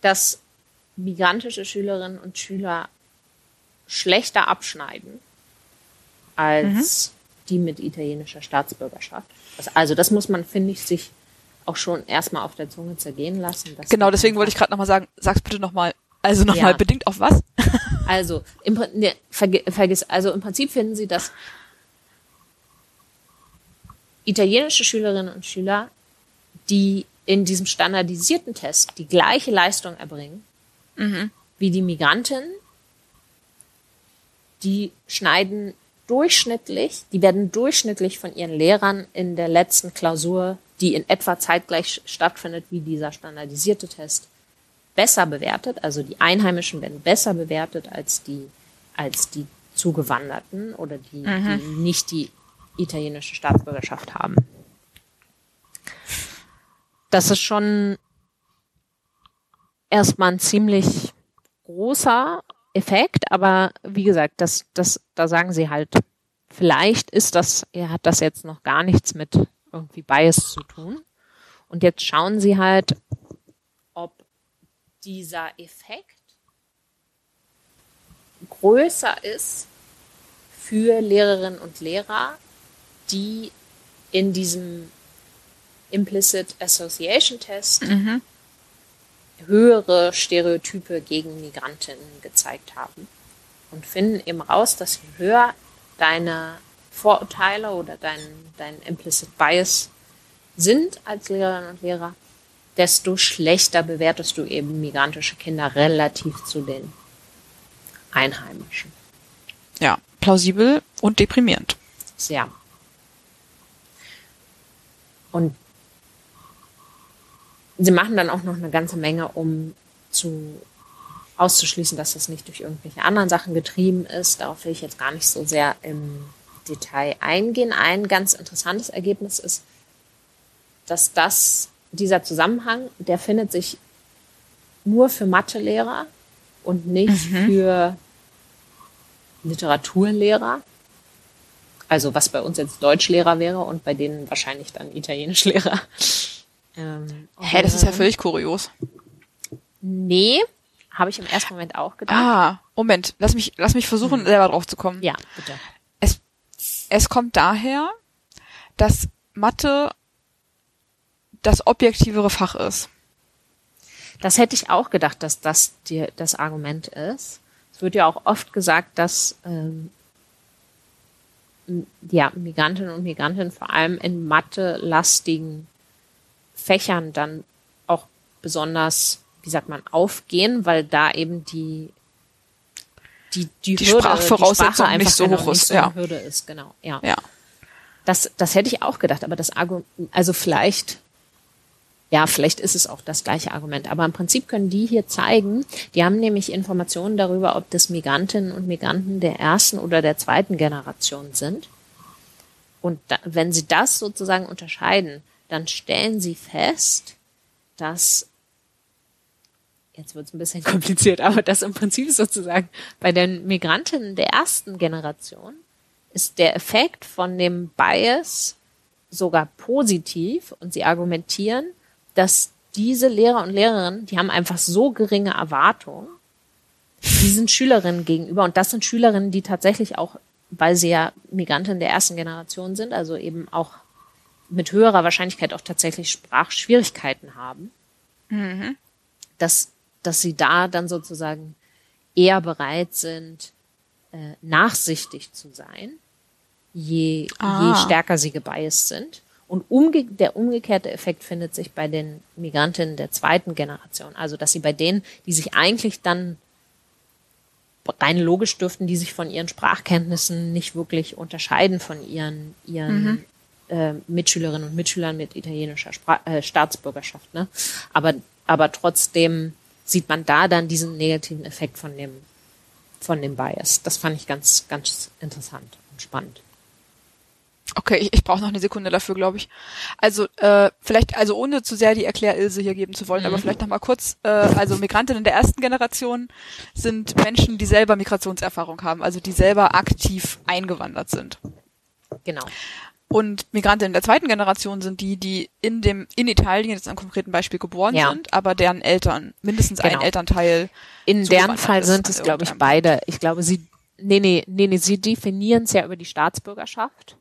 dass migrantische Schülerinnen und Schüler schlechter abschneiden als die mit italienischer Staatsbürgerschaft. Also das muss man, finde ich, sich auch schon erstmal auf der Zunge zergehen lassen. Genau, deswegen wollte ich gerade nochmal sagen, sag's bitte nochmal. Also nochmal Ja. bedingt auf was? Also, im, ne, vergi- vergiss, also im Prinzip finden Sie, dass italienische Schülerinnen und Schüler, die in diesem standardisierten Test die gleiche Leistung erbringen Mhm. wie die Migranten, die schneiden durchschnittlich, die werden durchschnittlich von ihren Lehrern in der letzten Klausur, die in etwa zeitgleich stattfindet wie dieser standardisierte Test, besser bewertet. Also die Einheimischen werden besser bewertet als die, als die Zugewanderten oder die, die nicht die italienische Staatsbürgerschaft haben. Das ist schon erstmal ein ziemlich großer Effekt, aber wie gesagt, das, das, da sagen sie halt, vielleicht ist das, er hat das jetzt noch gar nichts mit irgendwie Bias zu tun. Und jetzt schauen sie halt, dieser Effekt größer ist für Lehrerinnen und Lehrer, die in diesem Implicit Association Test Mhm. höhere Stereotype gegen Migrantinnen gezeigt haben und finden eben raus, dass je höher deine Vorurteile oder dein, dein Implicit Bias sind als Lehrerinnen und Lehrer, desto schlechter bewertest du eben migrantische Kinder relativ zu den Einheimischen. Ja, plausibel und deprimierend. Sehr. Und sie machen dann auch noch eine ganze Menge, um zu auszuschließen, dass das nicht durch irgendwelche anderen Sachen getrieben ist. Darauf will ich jetzt gar nicht so sehr im Detail eingehen. Ein ganz interessantes Ergebnis ist, dass das, dieser Zusammenhang, der findet sich nur für Mathelehrer und nicht für Literaturlehrer. Also was bei uns jetzt Deutschlehrer wäre und bei denen wahrscheinlich dann Italienischlehrer. Ähm, Hä, das ist ja völlig kurios. Nee, habe ich im ersten Moment auch gedacht. Ah, Moment, lass mich, lass mich versuchen, selber drauf zu kommen. Ja, bitte. Es, es kommt daher, dass Mathe das objektivere Fach ist. Das hätte ich auch gedacht, dass das die, das Argument ist. Es wird ja auch oft gesagt, dass ähm, ja, Migrantinnen und Migranten vor allem in Mathe-lastigen Fächern dann auch besonders, wie sagt man, aufgehen, weil da eben die die, die, Die Hürde, Sprachvoraussetzung die nicht so genau hoch nicht ist, so eine ja. Hürde ist, genau, ja. Ja. Das, das hätte ich auch gedacht, aber das Argument, also vielleicht, ja, vielleicht ist es auch das gleiche Argument. Aber im Prinzip können die hier zeigen, die haben nämlich Informationen darüber, ob das Migrantinnen und Migranten der ersten oder der zweiten Generation sind. Und da, wenn sie das sozusagen unterscheiden, dann stellen sie fest, dass jetzt wird es ein bisschen kompliziert, aber dass im Prinzip sozusagen bei den Migrantinnen der ersten Generation ist der Effekt von dem Bias sogar positiv und sie argumentieren, dass diese Lehrer und Lehrerinnen, die haben einfach so geringe Erwartungen diesen Schülerinnen gegenüber und das sind Schülerinnen, die tatsächlich auch, weil sie ja Migranten der ersten Generation sind, also eben auch mit höherer Wahrscheinlichkeit auch tatsächlich Sprachschwierigkeiten haben, dass, dass sie da dann sozusagen eher bereit sind, äh, nachsichtig zu sein, je, Ah. je stärker sie gebiased sind. Und umge der umgekehrte Effekt findet sich bei den Migrantinnen der zweiten Generation. Also, dass sie bei denen, die sich eigentlich dann rein logisch dürften, die sich von ihren Sprachkenntnissen nicht wirklich unterscheiden von ihren, ihren äh, Mitschülerinnen und Mitschülern mit italienischer Spra äh, Staatsbürgerschaft. Ne? Aber, aber trotzdem sieht man da dann diesen negativen Effekt von dem, von dem Bias. Das fand ich ganz, ganz interessant und spannend. Okay, ich, ich brauche noch eine Sekunde dafür, glaube ich. Also äh, vielleicht, also ohne zu sehr die Erklärilse hier geben zu wollen, aber vielleicht noch mal kurz. Äh, also Migrantinnen der ersten Generation sind Menschen, die selber Migrationserfahrung haben, also die selber aktiv eingewandert sind. Genau. Und Migrantinnen der zweiten Generation sind die, die in dem in Italien jetzt am konkreten Beispiel geboren Ja. sind, aber deren Eltern mindestens ein Genau. Elternteil In deren Fall sind es, glaube ich, beide. Ich glaube, sie, nee, nee, nee, nee, sie definieren es ja über die Staatsbürgerschaft.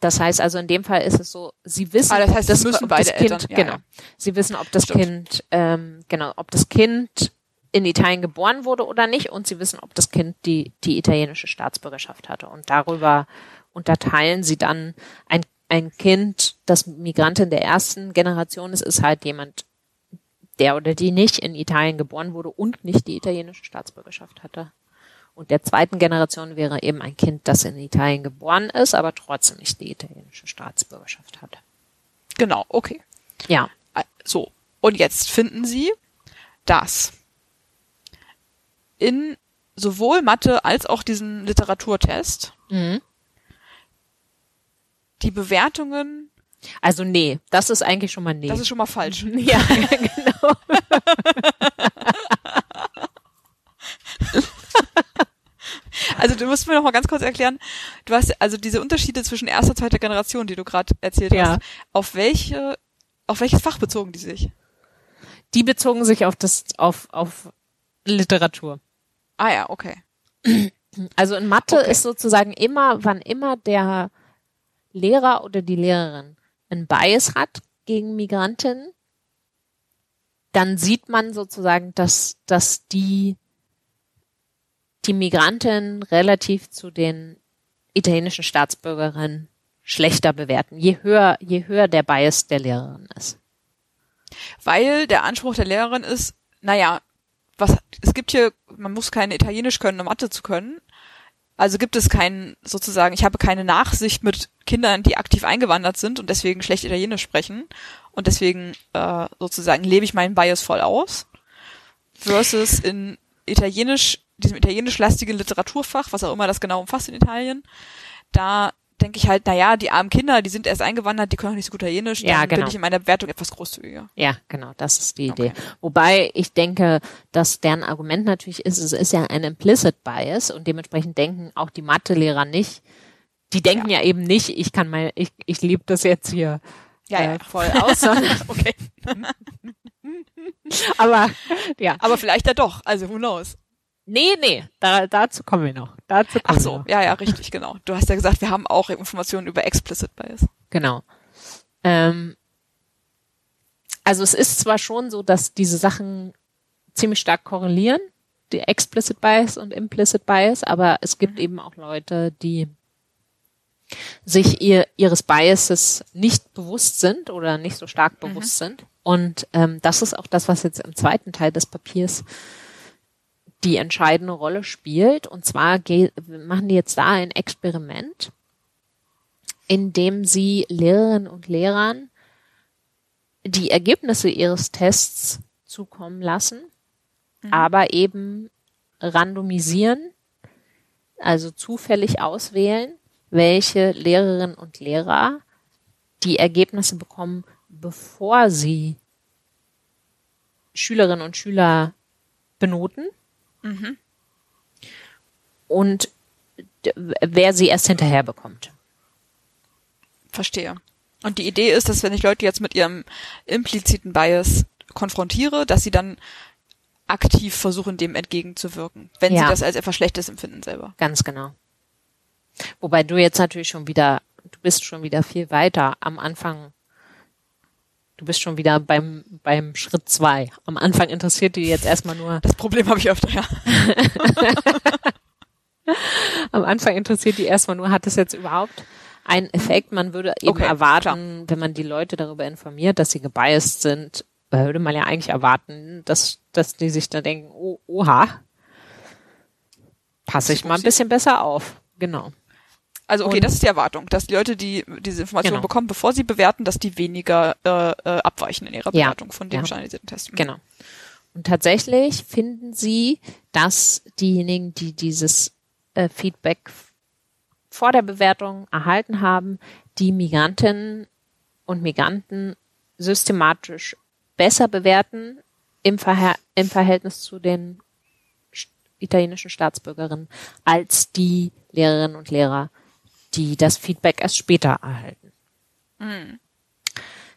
Das heißt also, in dem Fall ist es so, sie wissen, Ah, das heißt, ob es müssen ob beide das Kind, Eltern, ja, genau. ja. Sie wissen, ob das Stimmt. Kind, ähm, genau, ob das Kind in Italien geboren wurde oder nicht und sie wissen, ob das Kind die, die italienische Staatsbürgerschaft hatte. Und darüber unterteilen sie dann ein ein Kind, das Migrantin der ersten Generation ist, ist halt jemand, der oder die nicht in Italien geboren wurde und nicht die italienische Staatsbürgerschaft hatte. Und der zweiten Generation wäre eben ein Kind, das in Italien geboren ist, aber trotzdem nicht die italienische Staatsbürgerschaft hat. Genau, okay. Ja. So. Und jetzt finden Sie, dass in sowohl Mathe als auch diesen Literaturtest Mhm. die Bewertungen, Also nee, das ist eigentlich schon mal nee. das ist schon mal falsch. ja, genau. Also du musst mir noch mal ganz kurz erklären, du hast also diese Unterschiede zwischen erster und zweiter Generation, die du gerade erzählt Ja. hast, auf welche, auf welches Fach bezogen die sich? Die bezogen sich auf das, auf, auf Literatur. Ah ja, okay. Also in Mathe Okay. ist sozusagen immer, wann immer der Lehrer oder die Lehrerin einen Bias hat gegen Migrantinnen, dann sieht man sozusagen, dass, dass die, die Migrantinnen relativ zu den italienischen Staatsbürgerinnen schlechter bewerten, je höher, je höher der Bias der Lehrerin ist. Weil der Anspruch der Lehrerin ist, naja, was, es gibt hier, man muss kein Italienisch können, um Mathe zu können. Also gibt es keinen, sozusagen, ich habe keine Nachsicht mit Kindern, die aktiv eingewandert sind und deswegen schlecht Italienisch sprechen. Und deswegen, äh, sozusagen, lebe ich meinen Bias voll aus. Versus in Italienisch, diesem italienisch-lastigen Literaturfach, was auch immer das genau umfasst in Italien, da denke ich halt, naja, die armen Kinder, die sind erst eingewandert, die können auch nicht so gut Italienisch, dann Ja, genau. bin ich in meiner Bewertung etwas großzügiger. Ja, genau, das ist die Okay. Idee. Wobei ich denke, dass deren Argument natürlich ist, es ist ja ein implicit bias und dementsprechend denken auch die Mathelehrer nicht. Die denken ja, eben nicht, ich kann mal, ich, ich lebe das jetzt hier Ja, äh, ja. voll aus, sondern, Okay. aber ja. Aber vielleicht ja doch, also who knows. Nee, nee, da, dazu kommen wir noch. Dazu Ach kommen wir so, ja, ja, richtig, genau. Du hast ja gesagt, wir haben auch Informationen über Explicit Bias. Genau. Ähm, also es ist zwar schon so, dass diese Sachen ziemlich stark korrelieren, die Explicit Bias und Implicit Bias, aber es gibt eben auch Leute, die sich ihr, ihres Biases nicht bewusst sind oder nicht so stark bewusst sind. Und ähm, das ist auch das, was jetzt im zweiten Teil des Papiers die entscheidende Rolle spielt. Und zwar machen die jetzt da ein Experiment, in dem sie Lehrerinnen und Lehrern die Ergebnisse ihres Tests zukommen lassen, aber eben randomisieren, also zufällig auswählen, welche Lehrerinnen und Lehrer die Ergebnisse bekommen, bevor sie Schülerinnen und Schüler benoten und d- wer sie erst hinterher bekommt. Verstehe. Und die Idee ist, dass wenn ich Leute jetzt mit ihrem impliziten Bias konfrontiere, dass sie dann aktiv versuchen, dem entgegenzuwirken, wenn sie Ja. das als etwas Schlechtes empfinden selber. Ganz genau. Wobei du jetzt natürlich schon wieder, du bist schon wieder viel weiter am Anfang. Du bist schon wieder beim, beim Schritt zwei. Am Anfang interessiert die jetzt erstmal nur, Das Problem habe ich öfter, ja. am Anfang interessiert die erstmal nur, hat es jetzt überhaupt einen Effekt? Man würde eben Okay, erwarten, wenn man die Leute darüber informiert, dass sie gebiased sind, äh, würde man ja eigentlich erwarten, dass, dass die sich da denken, oh, oha, passe ich mal ein bisschen besser auf. Genau. Also okay, Und- das ist die Erwartung, dass die Leute, die diese Information Genau. bekommen, bevor sie bewerten, dass die weniger äh, äh, abweichen in ihrer Ja, Bewertung von dem ja. standardisierten Test. Genau. Und tatsächlich finden sie, dass diejenigen, die dieses äh, Feedback vor der Bewertung erhalten haben, die Migrantinnen und Migranten systematisch besser bewerten im, Verha im Verhältnis zu den italienischen Staatsbürgerinnen als die Lehrerinnen und Lehrer, die das Feedback erst später erhalten.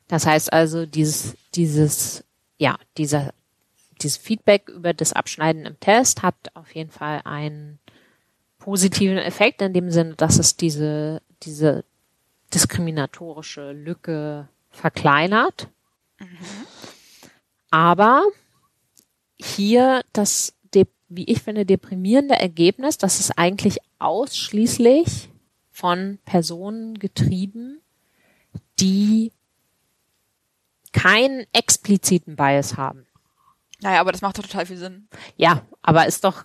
Das heißt also, dieses, dieses, ja, dieser, dieses Feedback über das Abschneiden im Test hat auf jeden Fall einen positiven Effekt in dem Sinne, dass es diese, diese diskriminatorische Lücke verkleinert. Aber hier das, wie ich finde, deprimierende Ergebnis, dass es eigentlich ausschließlich von Personen getrieben, die keinen expliziten Bias haben. Naja, aber das macht doch total viel Sinn. Ja, aber ist doch.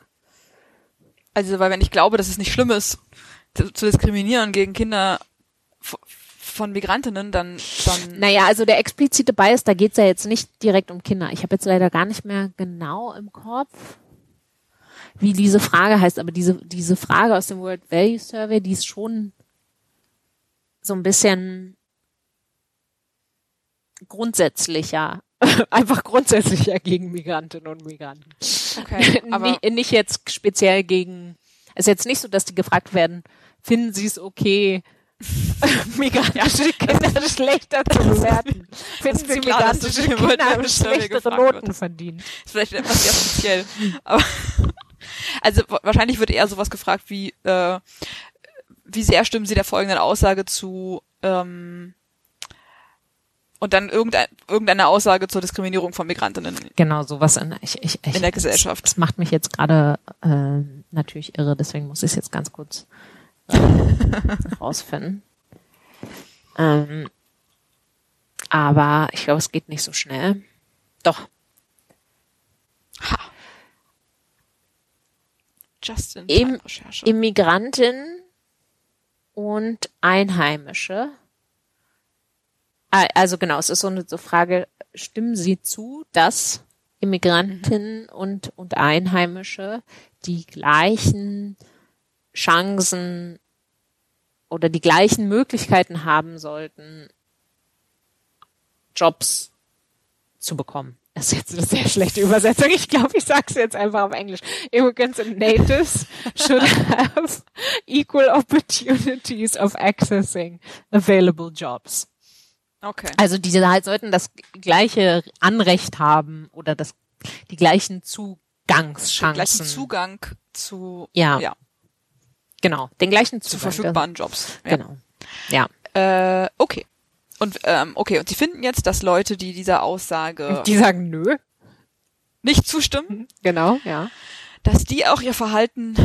Also, weil wenn ich glaube, dass es nicht schlimm ist, zu, zu diskriminieren gegen Kinder von Migrantinnen, dann, dann. Naja, also der explizite Bias, da geht's ja jetzt nicht direkt um Kinder. Ich habe jetzt leider gar nicht mehr genau im Kopf, wie diese Frage heißt, aber diese, diese Frage aus dem World Value Survey, die ist schon so ein bisschen grundsätzlicher, einfach grundsätzlicher gegen Migrantinnen und Migranten. Okay, aber nicht, jetzt speziell gegen, es ist jetzt nicht so, dass die gefragt werden, finden Sie es okay, migrantische Kinder schlechter zu bewerten. Finden Sie klar, migrantische das Kinder haben schlechtere Noten verdient? ist vielleicht etwas sehr offiziell. Aber also wa- wahrscheinlich wird eher sowas gefragt wie, äh, wie sehr stimmen Sie der folgenden Aussage zu, ähm, und dann irgendein, irgendeine Aussage zur Diskriminierung von Migrantinnen. Genau, sowas in, ich, ich, ich, In der Gesellschaft. Das, das macht mich jetzt gerade äh, natürlich irre, deswegen muss ich es jetzt ganz kurz äh, rausfinden. Ähm, aber ich glaube, es geht nicht so schnell. Doch, Justin, Im- Recherche. Immigranten und Einheimische. Also genau, es ist so eine so Frage, stimmen Sie zu, dass Immigranten und, und Einheimische die gleichen Chancen oder die gleichen Möglichkeiten haben sollten, Jobs zu bekommen. Das ist jetzt eine sehr schlechte Übersetzung. Ich glaube, ich sage es jetzt einfach auf Englisch. Immigrants and natives should have equal opportunities of accessing available jobs. okay. Also diese halt sollten das gleiche Anrecht haben oder das die gleichen Zugangschancen. Gleichen Zugang zu, Ja. ja, Genau, den gleichen zu Zugang. verfügbaren Jobs. Ja. Genau. Ja. Äh, okay. Und ähm, okay, und Sie finden jetzt, dass Leute, die dieser Aussage Die sagen nö. nicht zustimmen, Genau, ja. dass die auch ihr Verhalten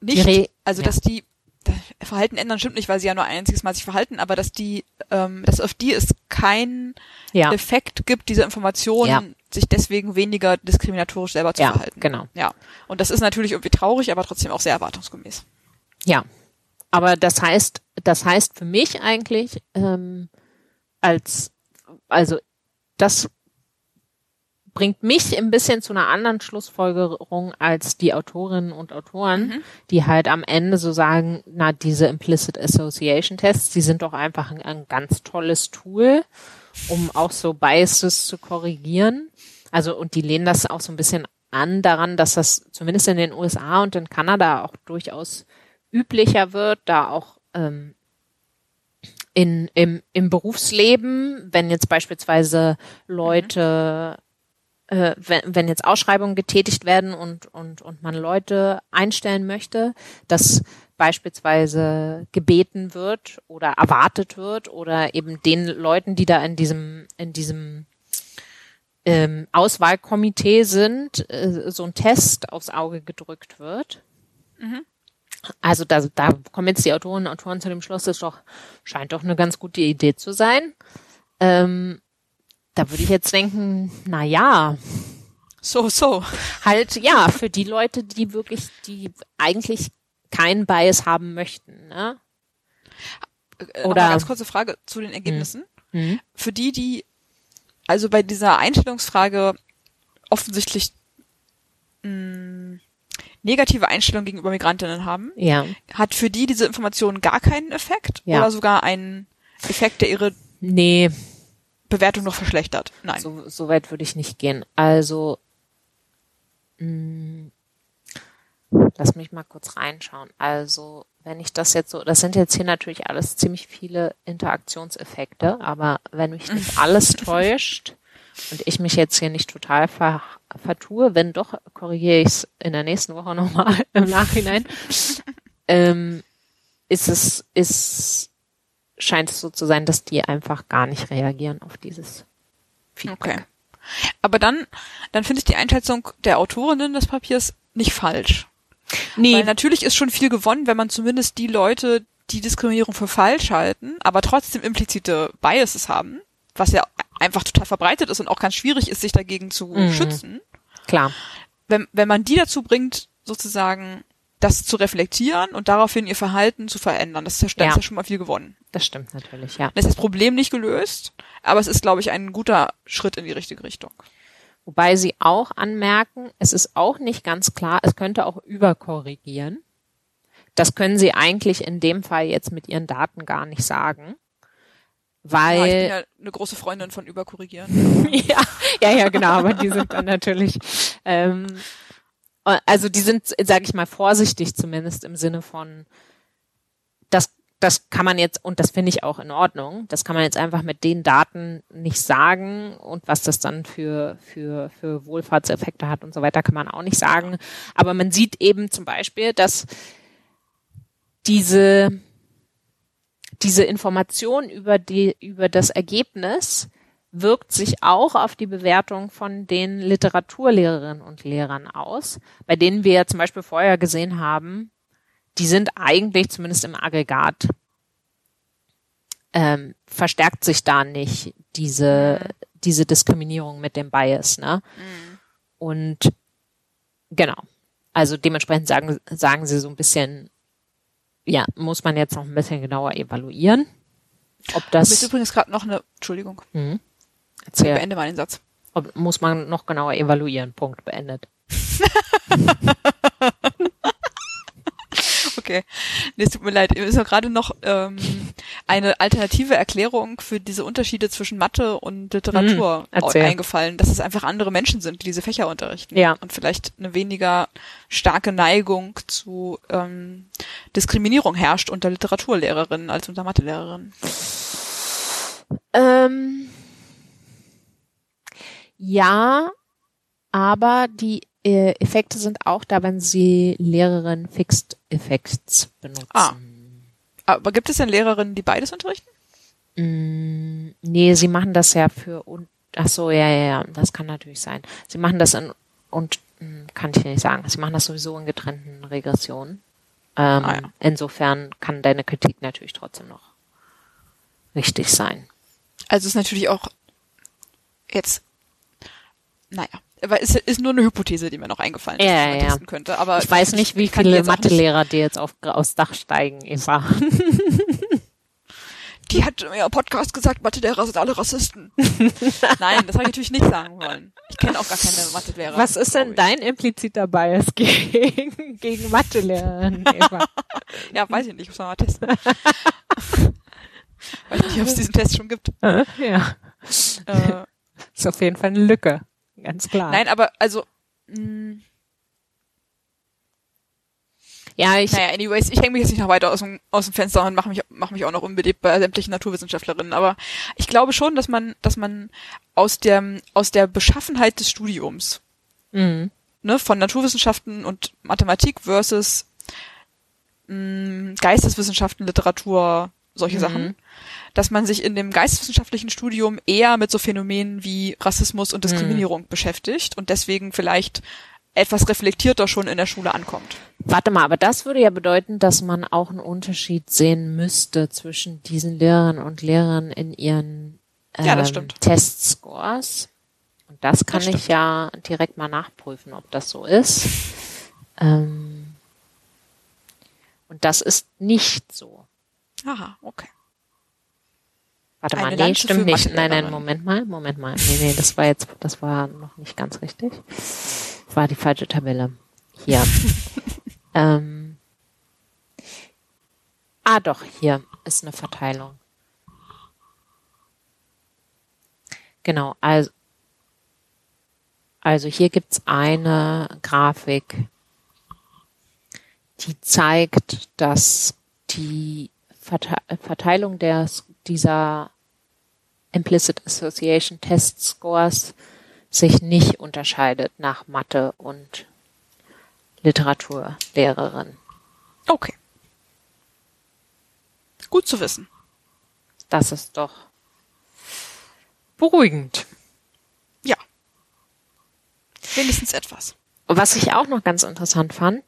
nicht, also ja. dass die das Verhalten ändern stimmt nicht, weil sie ja nur ein einziges Mal sich verhalten, aber dass die, ähm, dass auf die es keinen Ja. Effekt gibt, diese Informationen Ja. sich deswegen weniger diskriminatorisch selber zu Ja, verhalten. genau. Ja. Und das ist natürlich irgendwie traurig, aber trotzdem auch sehr erwartungsgemäß. Ja. Aber das heißt, das heißt für mich eigentlich, ähm, als, also das bringt mich ein bisschen zu einer anderen Schlussfolgerung als die Autorinnen und Autoren, die halt am Ende so sagen, na, diese Implicit Association Tests, die sind doch einfach ein, ein ganz tolles Tool, um auch so Biases zu korrigieren. Also, und die lehnen das auch so ein bisschen an daran, dass das zumindest in den USA und in Kanada auch durchaus üblicher wird, da auch ähm, in, im, im Berufsleben, wenn jetzt beispielsweise Leute, äh, wenn, wenn jetzt Ausschreibungen getätigt werden und, und, und man Leute einstellen möchte, dass beispielsweise gebeten wird oder erwartet wird oder eben den Leuten, die da in diesem, in diesem ähm, Auswahlkomitee sind, äh, so ein Test aufs Auge gedrückt wird. Also da, da kommen jetzt die Autorinnen und Autoren zu dem Schluss, das doch, scheint doch eine ganz gute Idee zu sein. Ähm, da würde ich jetzt denken, na ja, So, so. halt ja, für die Leute, die wirklich, die eigentlich keinen Bias haben möchten, ne? Äh, Oder- mal ganz kurze Frage zu den Ergebnissen. Mhm. Für die, die also bei dieser Einstellungsfrage offensichtlich mh, negative Einstellung gegenüber Migrantinnen haben, Ja. hat für die diese Information gar keinen Effekt Ja. oder sogar einen Effekt, der ihre Nee, Bewertung noch verschlechtert? Nein. so, so weit würde ich nicht gehen. Also, mh, lass mich mal kurz reinschauen. Also, wenn ich das jetzt so, das sind jetzt hier natürlich alles ziemlich viele Interaktionseffekte, aber wenn mich nicht alles täuscht und ich mich jetzt hier nicht total ver, vertue, wenn doch, korrigiere ich es in der nächsten Woche nochmal im Nachhinein, ähm, ist es, ist, scheint es so zu sein, dass die einfach gar nicht reagieren auf dieses Feedback. Okay. Aber dann, dann finde ich die Einschätzung der Autorinnen des Papiers nicht falsch. Nee, Weil natürlich ist schon viel gewonnen, wenn man zumindest die Leute, die Diskriminierung für falsch halten, aber trotzdem implizite Biases haben, was ja einfach total verbreitet ist und auch ganz schwierig ist, sich dagegen zu Mhm. schützen. Klar. Wenn, wenn man die dazu bringt, sozusagen das zu reflektieren und daraufhin ihr Verhalten zu verändern, das ist ja, Ja. schon mal viel gewonnen. Das stimmt natürlich, ja. Dann ist das Problem nicht gelöst, aber es ist, glaube ich, ein guter Schritt in die richtige Richtung. Wobei sie auch anmerken, es ist auch nicht ganz klar, es könnte auch überkorrigieren. Das können sie eigentlich in dem Fall jetzt mit ihren Daten gar nicht sagen. Ja, ich bin Weil, ja eine große Freundin von Überkorrigieren. ja, ja, ja, genau, aber die sind dann natürlich, ähm, also die sind, sage ich mal, vorsichtig zumindest im Sinne von, das, das kann man jetzt, und das finde ich auch in Ordnung, das kann man jetzt einfach mit den Daten nicht sagen und was das dann für, für, für Wohlfahrtseffekte hat und so weiter, kann man auch nicht sagen. Aber man sieht eben zum Beispiel, dass diese, diese Information über die, über das Ergebnis wirkt sich auch auf die Bewertung von den Literaturlehrerinnen und Lehrern aus, bei denen wir ja zum Beispiel vorher gesehen haben, die sind eigentlich zumindest im Aggregat ähm, verstärkt sich da nicht diese diese Diskriminierung mit dem Bias, ne? Und genau, also dementsprechend sagen sagen sie so ein bisschen, ja, muss man jetzt noch ein bisschen genauer evaluieren, ob Mir ist das übrigens gerade noch eine, Entschuldigung, hm, erzähl, beende mal den Satz. ob, muss man noch genauer evaluieren. Punkt beendet. Okay. Nee, es tut mir leid. Mir ist ja gerade noch ähm, eine alternative Erklärung für diese Unterschiede zwischen Mathe und Literatur Hm, eingefallen, dass es einfach andere Menschen sind, die diese Fächer unterrichten. Ja. Und vielleicht eine weniger starke Neigung zu ähm, Diskriminierung herrscht unter Literaturlehrerinnen als unter Mathelehrerinnen. Ähm, ja, aber die äh, Effekte sind auch da, wenn sie Lehrerin Fixed Effects benutzen. Ah. Aber gibt es denn Lehrerinnen, die beides unterrichten? Mm, nee, sie machen das ja für und ach so, ja, ja, ja, das kann natürlich sein. Sie machen das in und mm, kann ich nicht sagen. Sie machen das sowieso in getrennten Regressionen. Ähm, Ah, ja. Insofern kann deine Kritik natürlich trotzdem noch richtig sein. Also ist natürlich auch jetzt, naja, aber es ist nur eine Hypothese, die mir noch eingefallen ist, Ja, ja. könnte. Aber Ich weiß nicht, wie viele Mathelehrer dir jetzt auf, aufs Dach steigen, Eva. Die hat im Podcast gesagt, Mathelehrer sind alle Rassisten. Nein, das habe ich natürlich nicht sagen wollen. Ich kenne auch gar keine Mathelehrer. Was ist denn dein impliziter Bias gegen, gegen Mathelehrerin, Eva? Ja, weiß ich nicht, muss man mal testen. weiß nicht, ob es diesen Test schon gibt. ja, Äh, ist auf jeden Fall eine Lücke. Ganz klar. nein, aber also, mh, ja, ich, naja, anyways, ich hänge mich jetzt nicht noch weiter aus dem, aus dem Fenster und mache mich, mach mich auch noch unbeliebt bei sämtlichen Naturwissenschaftlerinnen. Aber ich glaube schon, dass man, dass man aus der, aus der Beschaffenheit des Studiums mh, ne, von Naturwissenschaften und Mathematik versus mh, Geisteswissenschaften, Literatur, solche Mhm. Sachen, dass man sich in dem geisteswissenschaftlichen Studium eher mit so Phänomenen wie Rassismus und Diskriminierung beschäftigt und deswegen vielleicht etwas reflektierter schon in der Schule ankommt. warte mal, aber das würde ja bedeuten, dass man auch einen Unterschied sehen müsste zwischen diesen Lehrerinnen und Lehrern in ihren ähm, Ja, das stimmt. Testscores. Und das kann Das ich ja direkt mal nachprüfen, ob das so ist. Ähm, und das ist nicht so. Aha, okay. Warte Eine mal, nee, Lanze stimmt nicht. Nein, nein. Moment mal, Moment mal. Nee, nee, das war jetzt, das war noch nicht ganz richtig. Das war die falsche Tabelle. Hier. ähm. Ah, doch, hier ist eine Verteilung. Genau, also, also hier gibt's eine Grafik, die zeigt, dass die Verteilung der, dieser Implicit Association Test Scores sich nicht unterscheidet nach Mathe und Literaturlehrerin. Okay. Gut zu wissen. Das ist doch beruhigend. Ja. Wenigstens etwas. Was ich auch noch ganz interessant fand,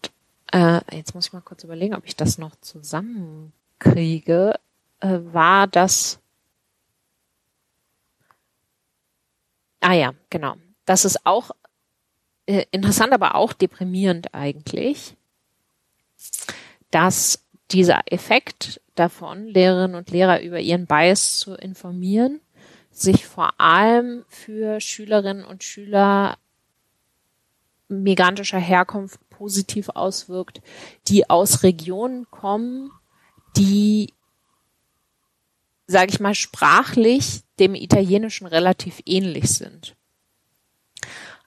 äh, jetzt muss ich mal kurz überlegen, ob ich das noch zusammen kriege, äh, war das. Ah ja, genau. Das ist auch äh, interessant, aber auch deprimierend eigentlich, dass dieser Effekt davon, Lehrerinnen und Lehrer über ihren Bias zu informieren, sich vor allem für Schülerinnen und Schüler migrantischer Herkunft positiv auswirkt, die aus Regionen kommen, die, sage ich mal, sprachlich dem Italienischen relativ ähnlich sind.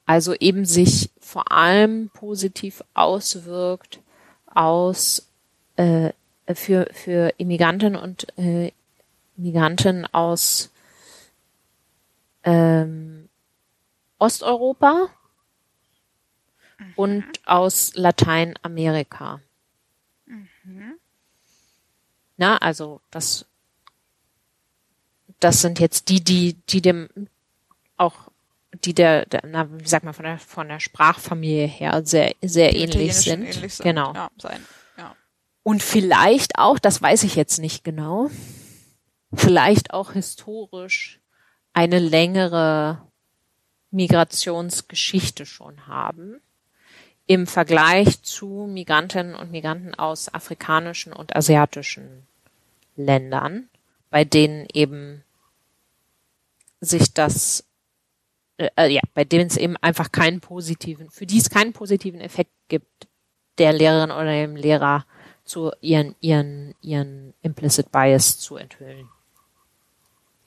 Also eben sich vor allem positiv auswirkt aus äh, für für Immigranten und äh, Migranten aus ähm, Osteuropa mhm. und aus Lateinamerika. Mhm. Na, also das das sind jetzt die, die, die dem auch die der, der na, wie sagt man, von der, von der Sprachfamilie her sehr, sehr ähnlich sind. ähnlich sind. Genau. Ja, sein. Ja. Und vielleicht auch, das weiß ich jetzt nicht genau, vielleicht auch historisch eine längere Migrationsgeschichte schon haben im Vergleich zu Migrantinnen und Migranten aus afrikanischen und asiatischen Ländern, bei denen eben sich das äh, äh, ja, bei denen es eben einfach keinen positiven, für die es keinen positiven Effekt gibt, der Lehrerin oder dem Lehrer zu ihren, ihren, ihren implicit bias zu enthüllen.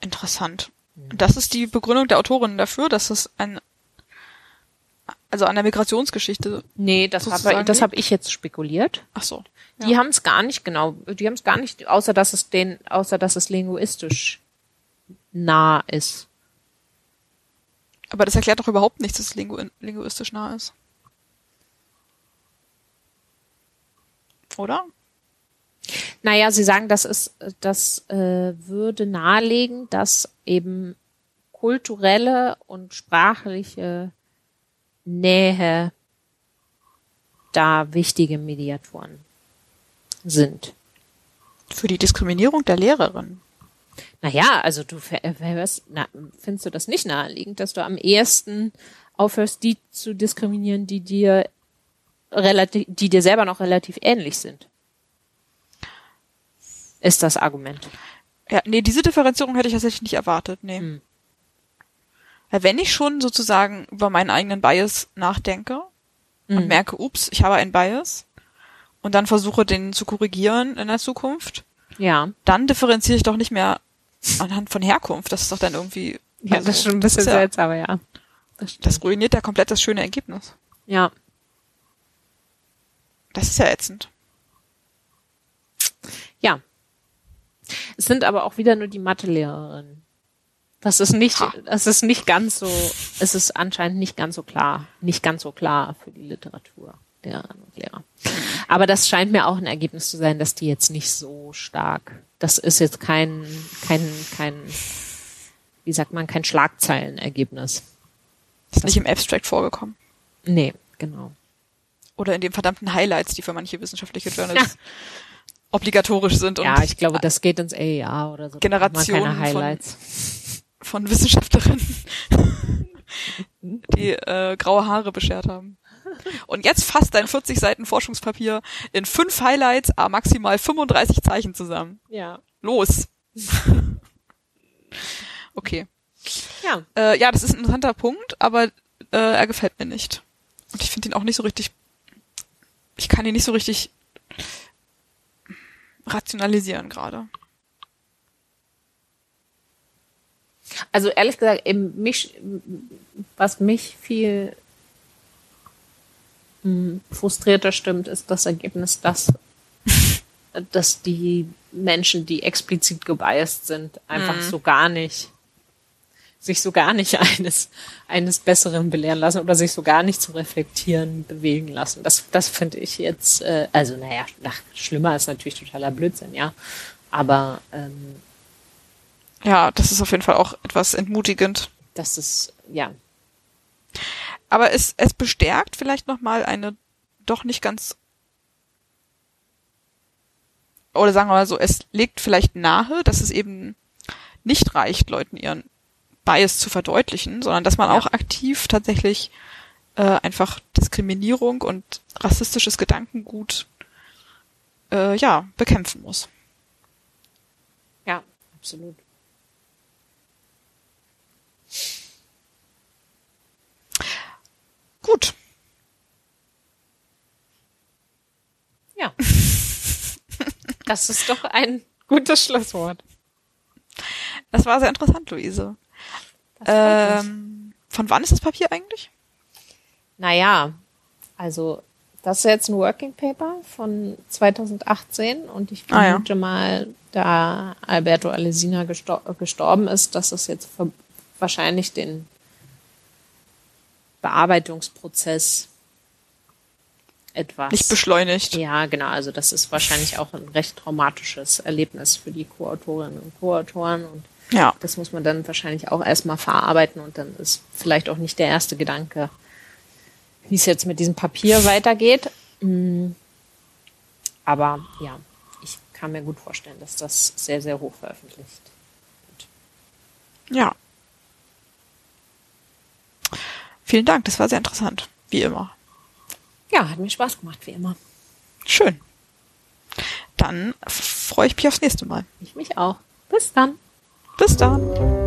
Interessant. Mhm. Das ist die Begründung der Autorin dafür, dass es ein, also an der Migrationsgeschichte. Nee, das habe das hab ich jetzt spekuliert. Ach so. Ja. Die haben es gar nicht genau, die haben es gar nicht, außer dass es den, außer dass es linguistisch nah ist. Aber das erklärt doch überhaupt nichts, dass es lingu linguistisch nah ist. Oder? Naja, Sie sagen, das ist, das äh, würde nahelegen, dass eben kulturelle und sprachliche Nähe da wichtige Mediatoren sind. Für die Diskriminierung der Lehrerin. Naja, also du hörst, na, findest du das nicht naheliegend, dass du am ehesten aufhörst, die zu diskriminieren, die dir relativ, die dir selber noch relativ ähnlich sind? Ist das Argument. Ja, nee, diese Differenzierung hätte ich tatsächlich nicht erwartet, nee. Hm. Weil wenn ich schon sozusagen über meinen eigenen Bias nachdenke hm. und merke, ups, ich habe einen Bias und dann versuche, den zu korrigieren in der Zukunft, ja. Dann differenziere ich doch nicht mehr anhand von Herkunft. Das ist doch dann irgendwie. Ja, also, das ist schon ein bisschen ja, seltsam, ja. Das, das ruiniert ja komplett das schöne Ergebnis. Ja. Das ist ja ätzend. Ja. Es sind aber auch wieder nur die Mathelehrerinnen. Das ist nicht, das ist nicht ganz so, es ist anscheinend nicht ganz so klar, nicht ganz so klar für die Literatur. Lehrerinnen und Lehrer. Aber das scheint mir auch ein Ergebnis zu sein, dass die jetzt nicht so stark, das ist jetzt kein, kein, kein, wie sagt man, kein Schlagzeilenergebnis. Ist nicht im Abstract vorgekommen. Nee, genau. Oder in den verdammten Highlights, die für manche wissenschaftliche Journals obligatorisch sind. Und ja, ich glaube, das geht ins AEA oder so. Generationen von, von Wissenschaftlerinnen, die äh, graue Haare beschert haben. Und jetzt fasst dein 40 Seiten Forschungspapier in fünf Highlights, a maximal 35 Zeichen zusammen. Ja. Los. okay. Ja. Äh, ja, das ist ein interessanter Punkt, aber äh, er gefällt mir nicht. Und ich finde ihn auch nicht so richtig. Ich kann ihn nicht so richtig rationalisieren gerade. Also ehrlich gesagt, eben mich, was mich viel frustrierter stimmt, ist das Ergebnis, dass, dass die Menschen, die explizit gebiased sind, einfach mhm. so gar nicht sich so gar nicht eines, eines Besseren belehren lassen oder sich so gar nicht zu reflektieren bewegen lassen. Das, das finde ich jetzt, äh, also naja, nach, schlimmer ist natürlich totaler Blödsinn, ja. Aber ähm, ja, das ist auf jeden Fall auch etwas entmutigend. Das ist, ja. Aber es, es bestärkt vielleicht nochmal eine doch nicht ganz oder sagen wir mal so, es legt vielleicht nahe, dass es eben nicht reicht, Leuten ihren Bias zu verdeutlichen, sondern dass man Ja. auch aktiv tatsächlich äh, einfach Diskriminierung und rassistisches Gedankengut äh, ja bekämpfen muss. Ja, absolut. Gut, Ja. Das ist doch ein gutes Schlusswort. das war sehr interessant, Luise. Ähm, von wann ist das Papier eigentlich? Naja, also das ist jetzt ein Working Paper von 2018 und ich Ah, ja. vermute mal, da Alberto Alesina gestor gestorben ist, dass es jetzt wahrscheinlich den Bearbeitungsprozess etwas Nicht beschleunigt. Ja, genau. Also das ist wahrscheinlich auch ein recht traumatisches Erlebnis für die Co-Autorinnen und Co-Autoren und Ja. das muss man dann wahrscheinlich auch erstmal verarbeiten und dann ist vielleicht auch nicht der erste Gedanke, wie es jetzt mit diesem Papier weitergeht. Mm. Aber ja, ich kann mir gut vorstellen, dass das sehr, sehr hoch veröffentlicht wird. Ja. Vielen Dank, das war sehr interessant. Wie immer. Ja, hat mir Spaß gemacht, wie immer. Schön. Dann freue ich mich aufs nächste Mal. Ich mich auch. Bis dann. Bis dann.